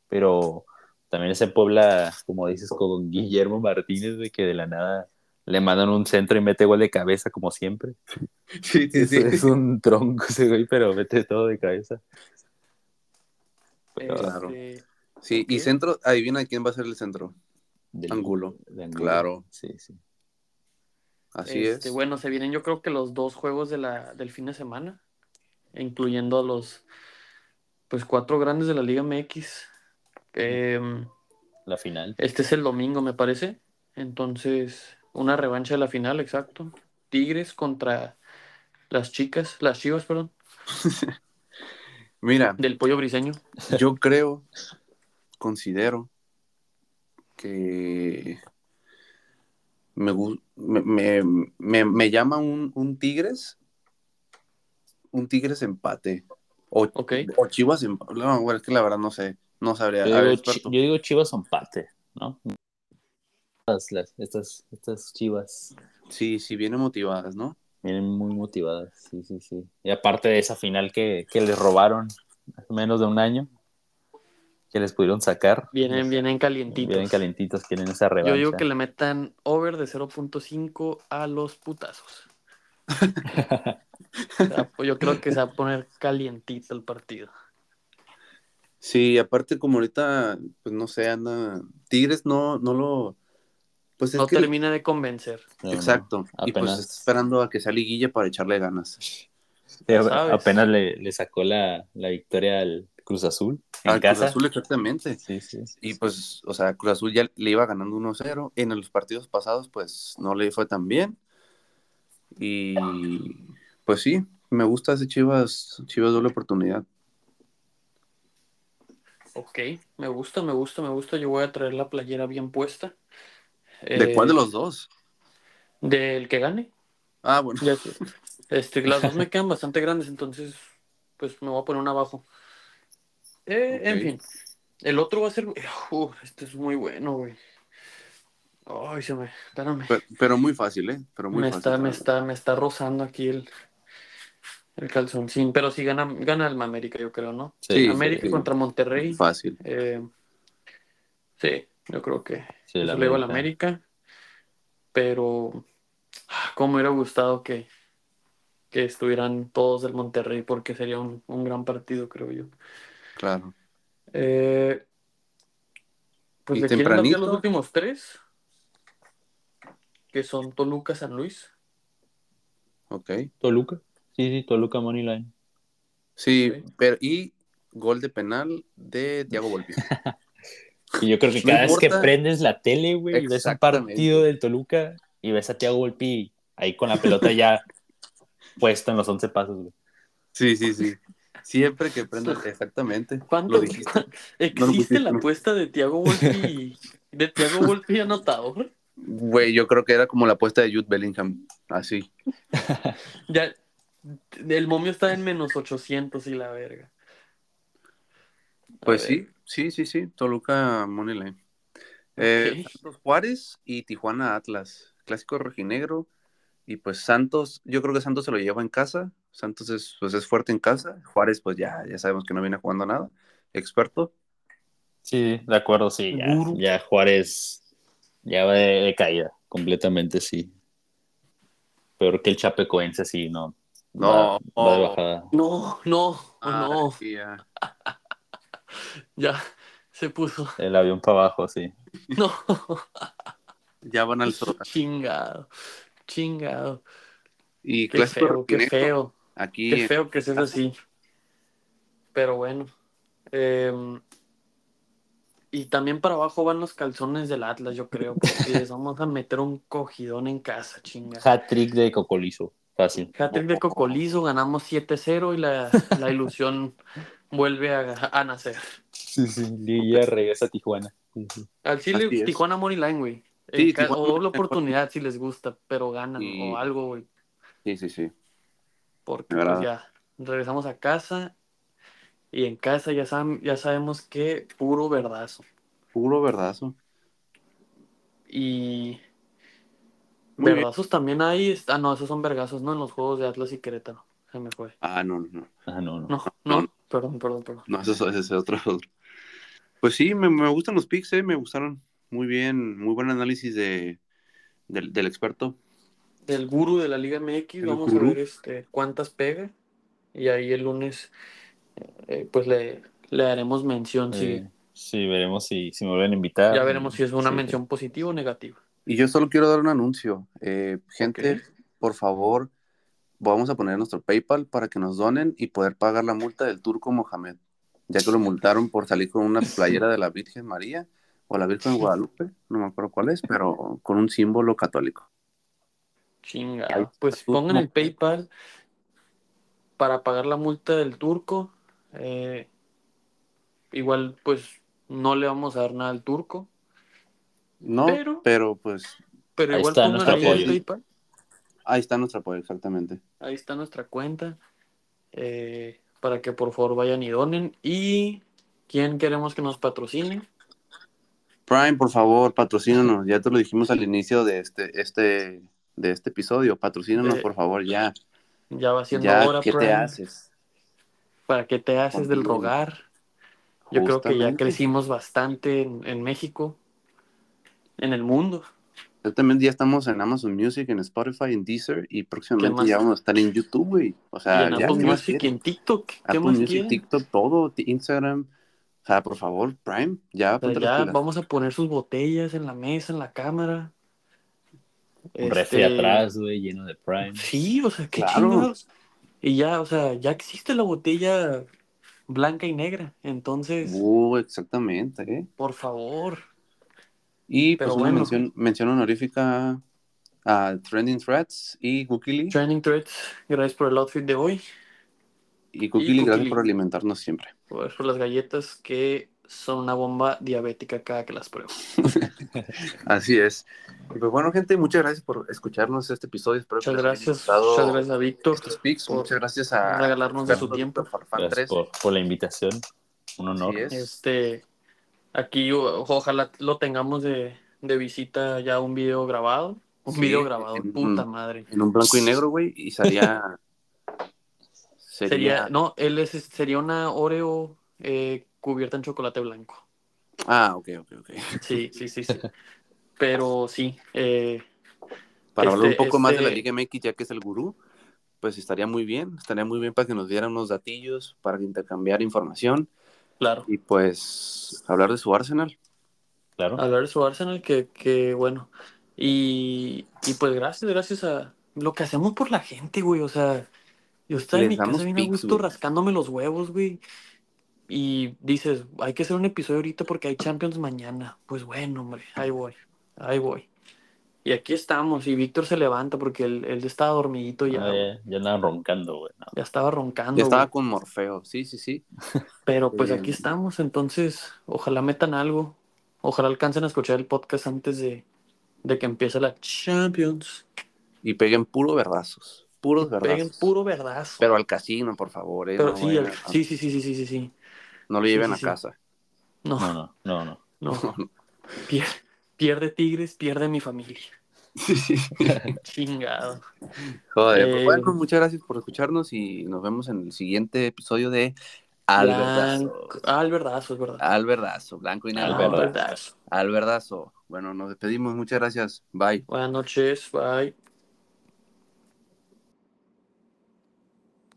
pero también ese Puebla, como dices, con Guillermo Martínez, de que de la nada le mandan un centro y mete gol de cabeza, como siempre. Sí, Es, es un tronco ese güey, pero mete todo de cabeza. Pero, Claro. Sí, y centro, adivina quién va a ser el centro. del- Angulo. de Angulo. Claro. Sí, sí. Así este, es. Bueno, se vienen yo creo que los dos juegos de la, del fin de semana. incluyendo a los pues cuatro grandes de la Liga MX. Em, La final. este es el domingo, me parece. Entonces, una revancha de la final, exacto. Tigres contra las chicas, las chivas, perdón, Mira, del pollo briseño. yo creo, considero que me, me, me- me- llama un, un Tigres, un Tigres empate. O, Ok. o Chivas empate. No, bueno, es que la verdad no sé. No sabría. Yo ver, digo, yo Chivas empate, ¿no? Las- las- estas, estas Chivas Sí, sí, vienen motivadas, ¿no? vienen muy motivadas, sí, sí, sí. Y aparte de esa final que, que les robaron hace menos de un año, que les pudieron sacar. Vienen, vienen calientitos. Vienen calentitos, quieren esa revancha. Yo digo que le metan over de 0.5 a los putazos. O sea, pues yo creo que se va a poner calientito el partido. Sí, aparte como ahorita, pues no sé, anda... Tigres no, no lo... Pues es No que... termina de convencer. No, Exacto. Y pues está esperando a que sea liguilla para echarle ganas. Sí, apenas le, le sacó la, la victoria al Cruz Azul en Cruz. Azul, exactamente. Sí, sí, sí. Y pues, o sea, Cruz Azul ya le iba ganando 1-0. En los partidos pasados, pues no le fue tan bien. Y pues sí, me gusta ese Chivas, Chivas doble oportunidad. Ok, me gusta, me gusta, me gusta. Yo voy a traer la playera bien puesta. ¿De Eh, cuál de los dos? Del que gane. Ah, bueno. Ya. Este, las dos me quedan bastante grandes, entonces pues me voy a poner una abajo. Eh, En fin, el otro va a ser... Uh, este es muy bueno, güey. Ay, se me... Espérame. Pero, pero muy fácil, ¿eh? Pero muy me, fácil. está, me, está, me está rozando aquí el, el calzoncín. Pero sí gana, gana el América, yo creo, ¿no? Sí, América sí. contra Monterrey. Fácil. eh, sí, yo creo que Sí, la le digo al América. América. Pero, ah, cómo me hubiera gustado que, que estuvieran todos del Monterrey, porque sería un, un gran partido, creo yo. Claro. Eh, pues ¿Y le quieren los últimos tres, que son Toluca, San Luis. Ok. Toluca. Sí, sí, Toluca Moneyline. Sí, pero y gol de penal de Thiago Volpi. Y yo creo que No cada vez que prendes la tele, güey, y ves un partido del Toluca y ves a Thiago Volpi ahí con la pelota ya puesta en los 11 pasos, güey. Sí, sí, sí. Siempre que prende, exactamente. ¿Cuánto Lo dijiste. No lo existe la apuesta de Thiago Volpi de Thiago Volpi anotador? Güey, yo creo que era como la apuesta de Jude Bellingham. Así. Ya el momio está en menos 800 y la verga. A Pues ver, sí, sí, sí, sí. Toluca Moneyline. Eh, Juárez y Tijuana Atlas. Clásico rojinegro. Y pues Santos, yo creo que Santos se lo lleva en casa. Santos es, pues, es fuerte en casa. Juárez, pues ya, ya sabemos que no viene jugando nada. Experto. Sí, de acuerdo, sí. Ya, Juárez ya va de, de caída, completamente, sí. Peor que el Chapecoense, sí, no. No. Va, va de bajada. No, no, Ah, no, ya. ya se puso. El avión para abajo, sí. No, Ya van al sótano. chingado, chingado. Y Qué clásico feo, qué feo, Aquí. qué feo que seas así. Pero bueno. em, y también para abajo van los calzones del Atlas, yo creo, porque les vamos a meter un cogidón en casa, chinga. Hat-trick de Cocolizo, fácil. Hat-trick de Cocolizo, ganamos 7-0 y la, la ilusión vuelve a, a nacer. Sí, sí. Lilla regresa a Tijuana. Sí, sí. Al Chile. Tijuana Moneyline, güey. Sí, o doble oportunidad si les gusta, pero ganan o algo, güey. Sí, sí, sí. Porque pues, ya regresamos a casa y en casa ya, sab- ya sabemos que puro verdazo. Puro verdazo. Y Muy bien. verdazos también hay. Ah, no, esos son vergazos, ¿no? En los juegos de Atlas y Querétaro. Se me fue. Ah, no, no, no. Ah, no, no. No, no, No. perdón, perdón, perdón. No, eso, eso es otro, otro. Pues sí, me, me gustan los picks, eh, me gustaron. Muy bien, muy buen análisis de, del, del experto. Del guru de la Liga MX, El vamos gurú. a ver este, cuántas pega. Y ahí el lunes, eh, pues le, le haremos mención. si- Eh, sí, veremos si, si me vuelven a invitar. ya veremos si es una Sí. mención positiva o negativa. Y yo solo quiero dar un anuncio. Eh, gente, por favor, vamos a poner nuestro PayPal para que nos donen y poder pagar la multa del turco Mohamed, ya que lo multaron por salir con una playera de la Virgen María o la Virgen de Guadalupe, no me acuerdo cuál es, pero con un símbolo católico. Chinga. Pues pongan el PayPal para pagar la multa del turco. Eh, igual, pues no le vamos a dar nada al turco. No, Pero- pero, pues Pero Ahí igual está pongan nuestro ahí el apoyo. PayPal. ahí está nuestro apoyo, exactamente. Ahí está nuestra cuenta. eh, para que por favor vayan y donen. ¿Y quién queremos que nos patrocine? Prime, por favor, patrocínanos. Ya te lo dijimos al inicio de este, este, de este episodio. Patrocínanos, De- por favor, ya. Ya va siendo Ya, hora, ¿qué te haces? ¿Para qué te haces del rogar? Yo creo que ya crecimos bastante en, en México, en el mundo. Exactamente, ya estamos en Amazon Music, en Spotify, en Deezer y próximamente ya vamos a estar en YouTube, güey. O y sea, en ya, Apple ¿qué más Music y en TikTok. ¿Qué Apple más Music, quieren? TikTok, todo, Instagram. O sea, por favor, Prime, ya, O sea, ya vamos a poner sus botellas en la mesa, en la cámara. Un refri Este, atrás, güey, lleno de Prime. Sí, o sea, qué Claro. chingados. Y ya, o sea, ya existe la botella blanca y negra. Entonces, Uh, exactamente, ¿eh? por favor. Y Pero pues una bueno. mención, mención honorífica a Trending Threads y Cookily. Training Threads, gracias por el outfit de hoy. Y Cookily, gracias Cookily. por alimentarnos siempre. Por las galletas que son una bomba diabética cada que las pruebo. Así es. Pues bueno, gente, muchas gracias por escucharnos este episodio. Espero Muchas que gracias, muchas gracias a Víctor. estos pics. por Muchas gracias a regalarnos de su tiempo. Farfán Gracias 13. por, por la invitación. Un honor. Así es. Este, aquí ojalá lo tengamos de, de visita ya un video grabado. Un Sí, video grabado, en- puta madre. En un blanco y negro, güey, y sería... sería... Sería, no, él es, sería una Oreo eh, cubierta en chocolate blanco. Ah, ok, ok, ok. Sí, sí, sí, sí. Pero sí, eh, Para hablar un Este- poco más de la este- Liga MX, ya que es el gurú, pues estaría muy bien. Estaría muy bien para que nos dieran unos datillos, para intercambiar información claro. y pues hablar de su Arsenal. Claro. Hablar de su Arsenal, que, que bueno. Y, y pues gracias, gracias a lo que hacemos por la gente, güey. O sea, yo estaba en mi casa bien a gusto güey. rascándome los huevos, güey. Y dices, hay que hacer un episodio ahorita porque hay Champions mañana. Pues bueno, hombre, ahí voy, ahí voy. Y aquí estamos, y Víctor se levanta porque él, él estaba dormidito ya, Ah, ya, ya andaban roncando, güey. no. ya estaba roncando. Ya estaba güey. con Morfeo, sí, sí, sí. Pero pues aquí estamos, entonces ojalá metan algo. Ojalá alcancen a escuchar el podcast antes de, de que empiece la Champions. Y peguen puro verdazos, puros Peguen verdazos. puro verdazo. Pero al casino, por favor, ¿eh? Pero no, sí, vayan el- a- sí, sí, sí, sí, sí, sí, sí. No lo lleven sí, a sí. casa. No, No, no, no, no. no. Pier- pierde Tigres, pierde mi familia. Chingado. Joder, pues Eh, bueno, muchas gracias por escucharnos y nos vemos en el siguiente episodio de Al Verdazo. Blanco- el verdazo, es verdad. Al Verdazo, blanco y negro. Al Ah, verdazo. verdazo. Al Verdazo. Bueno, nos despedimos, muchas gracias. Bye. Buenas noches, bye.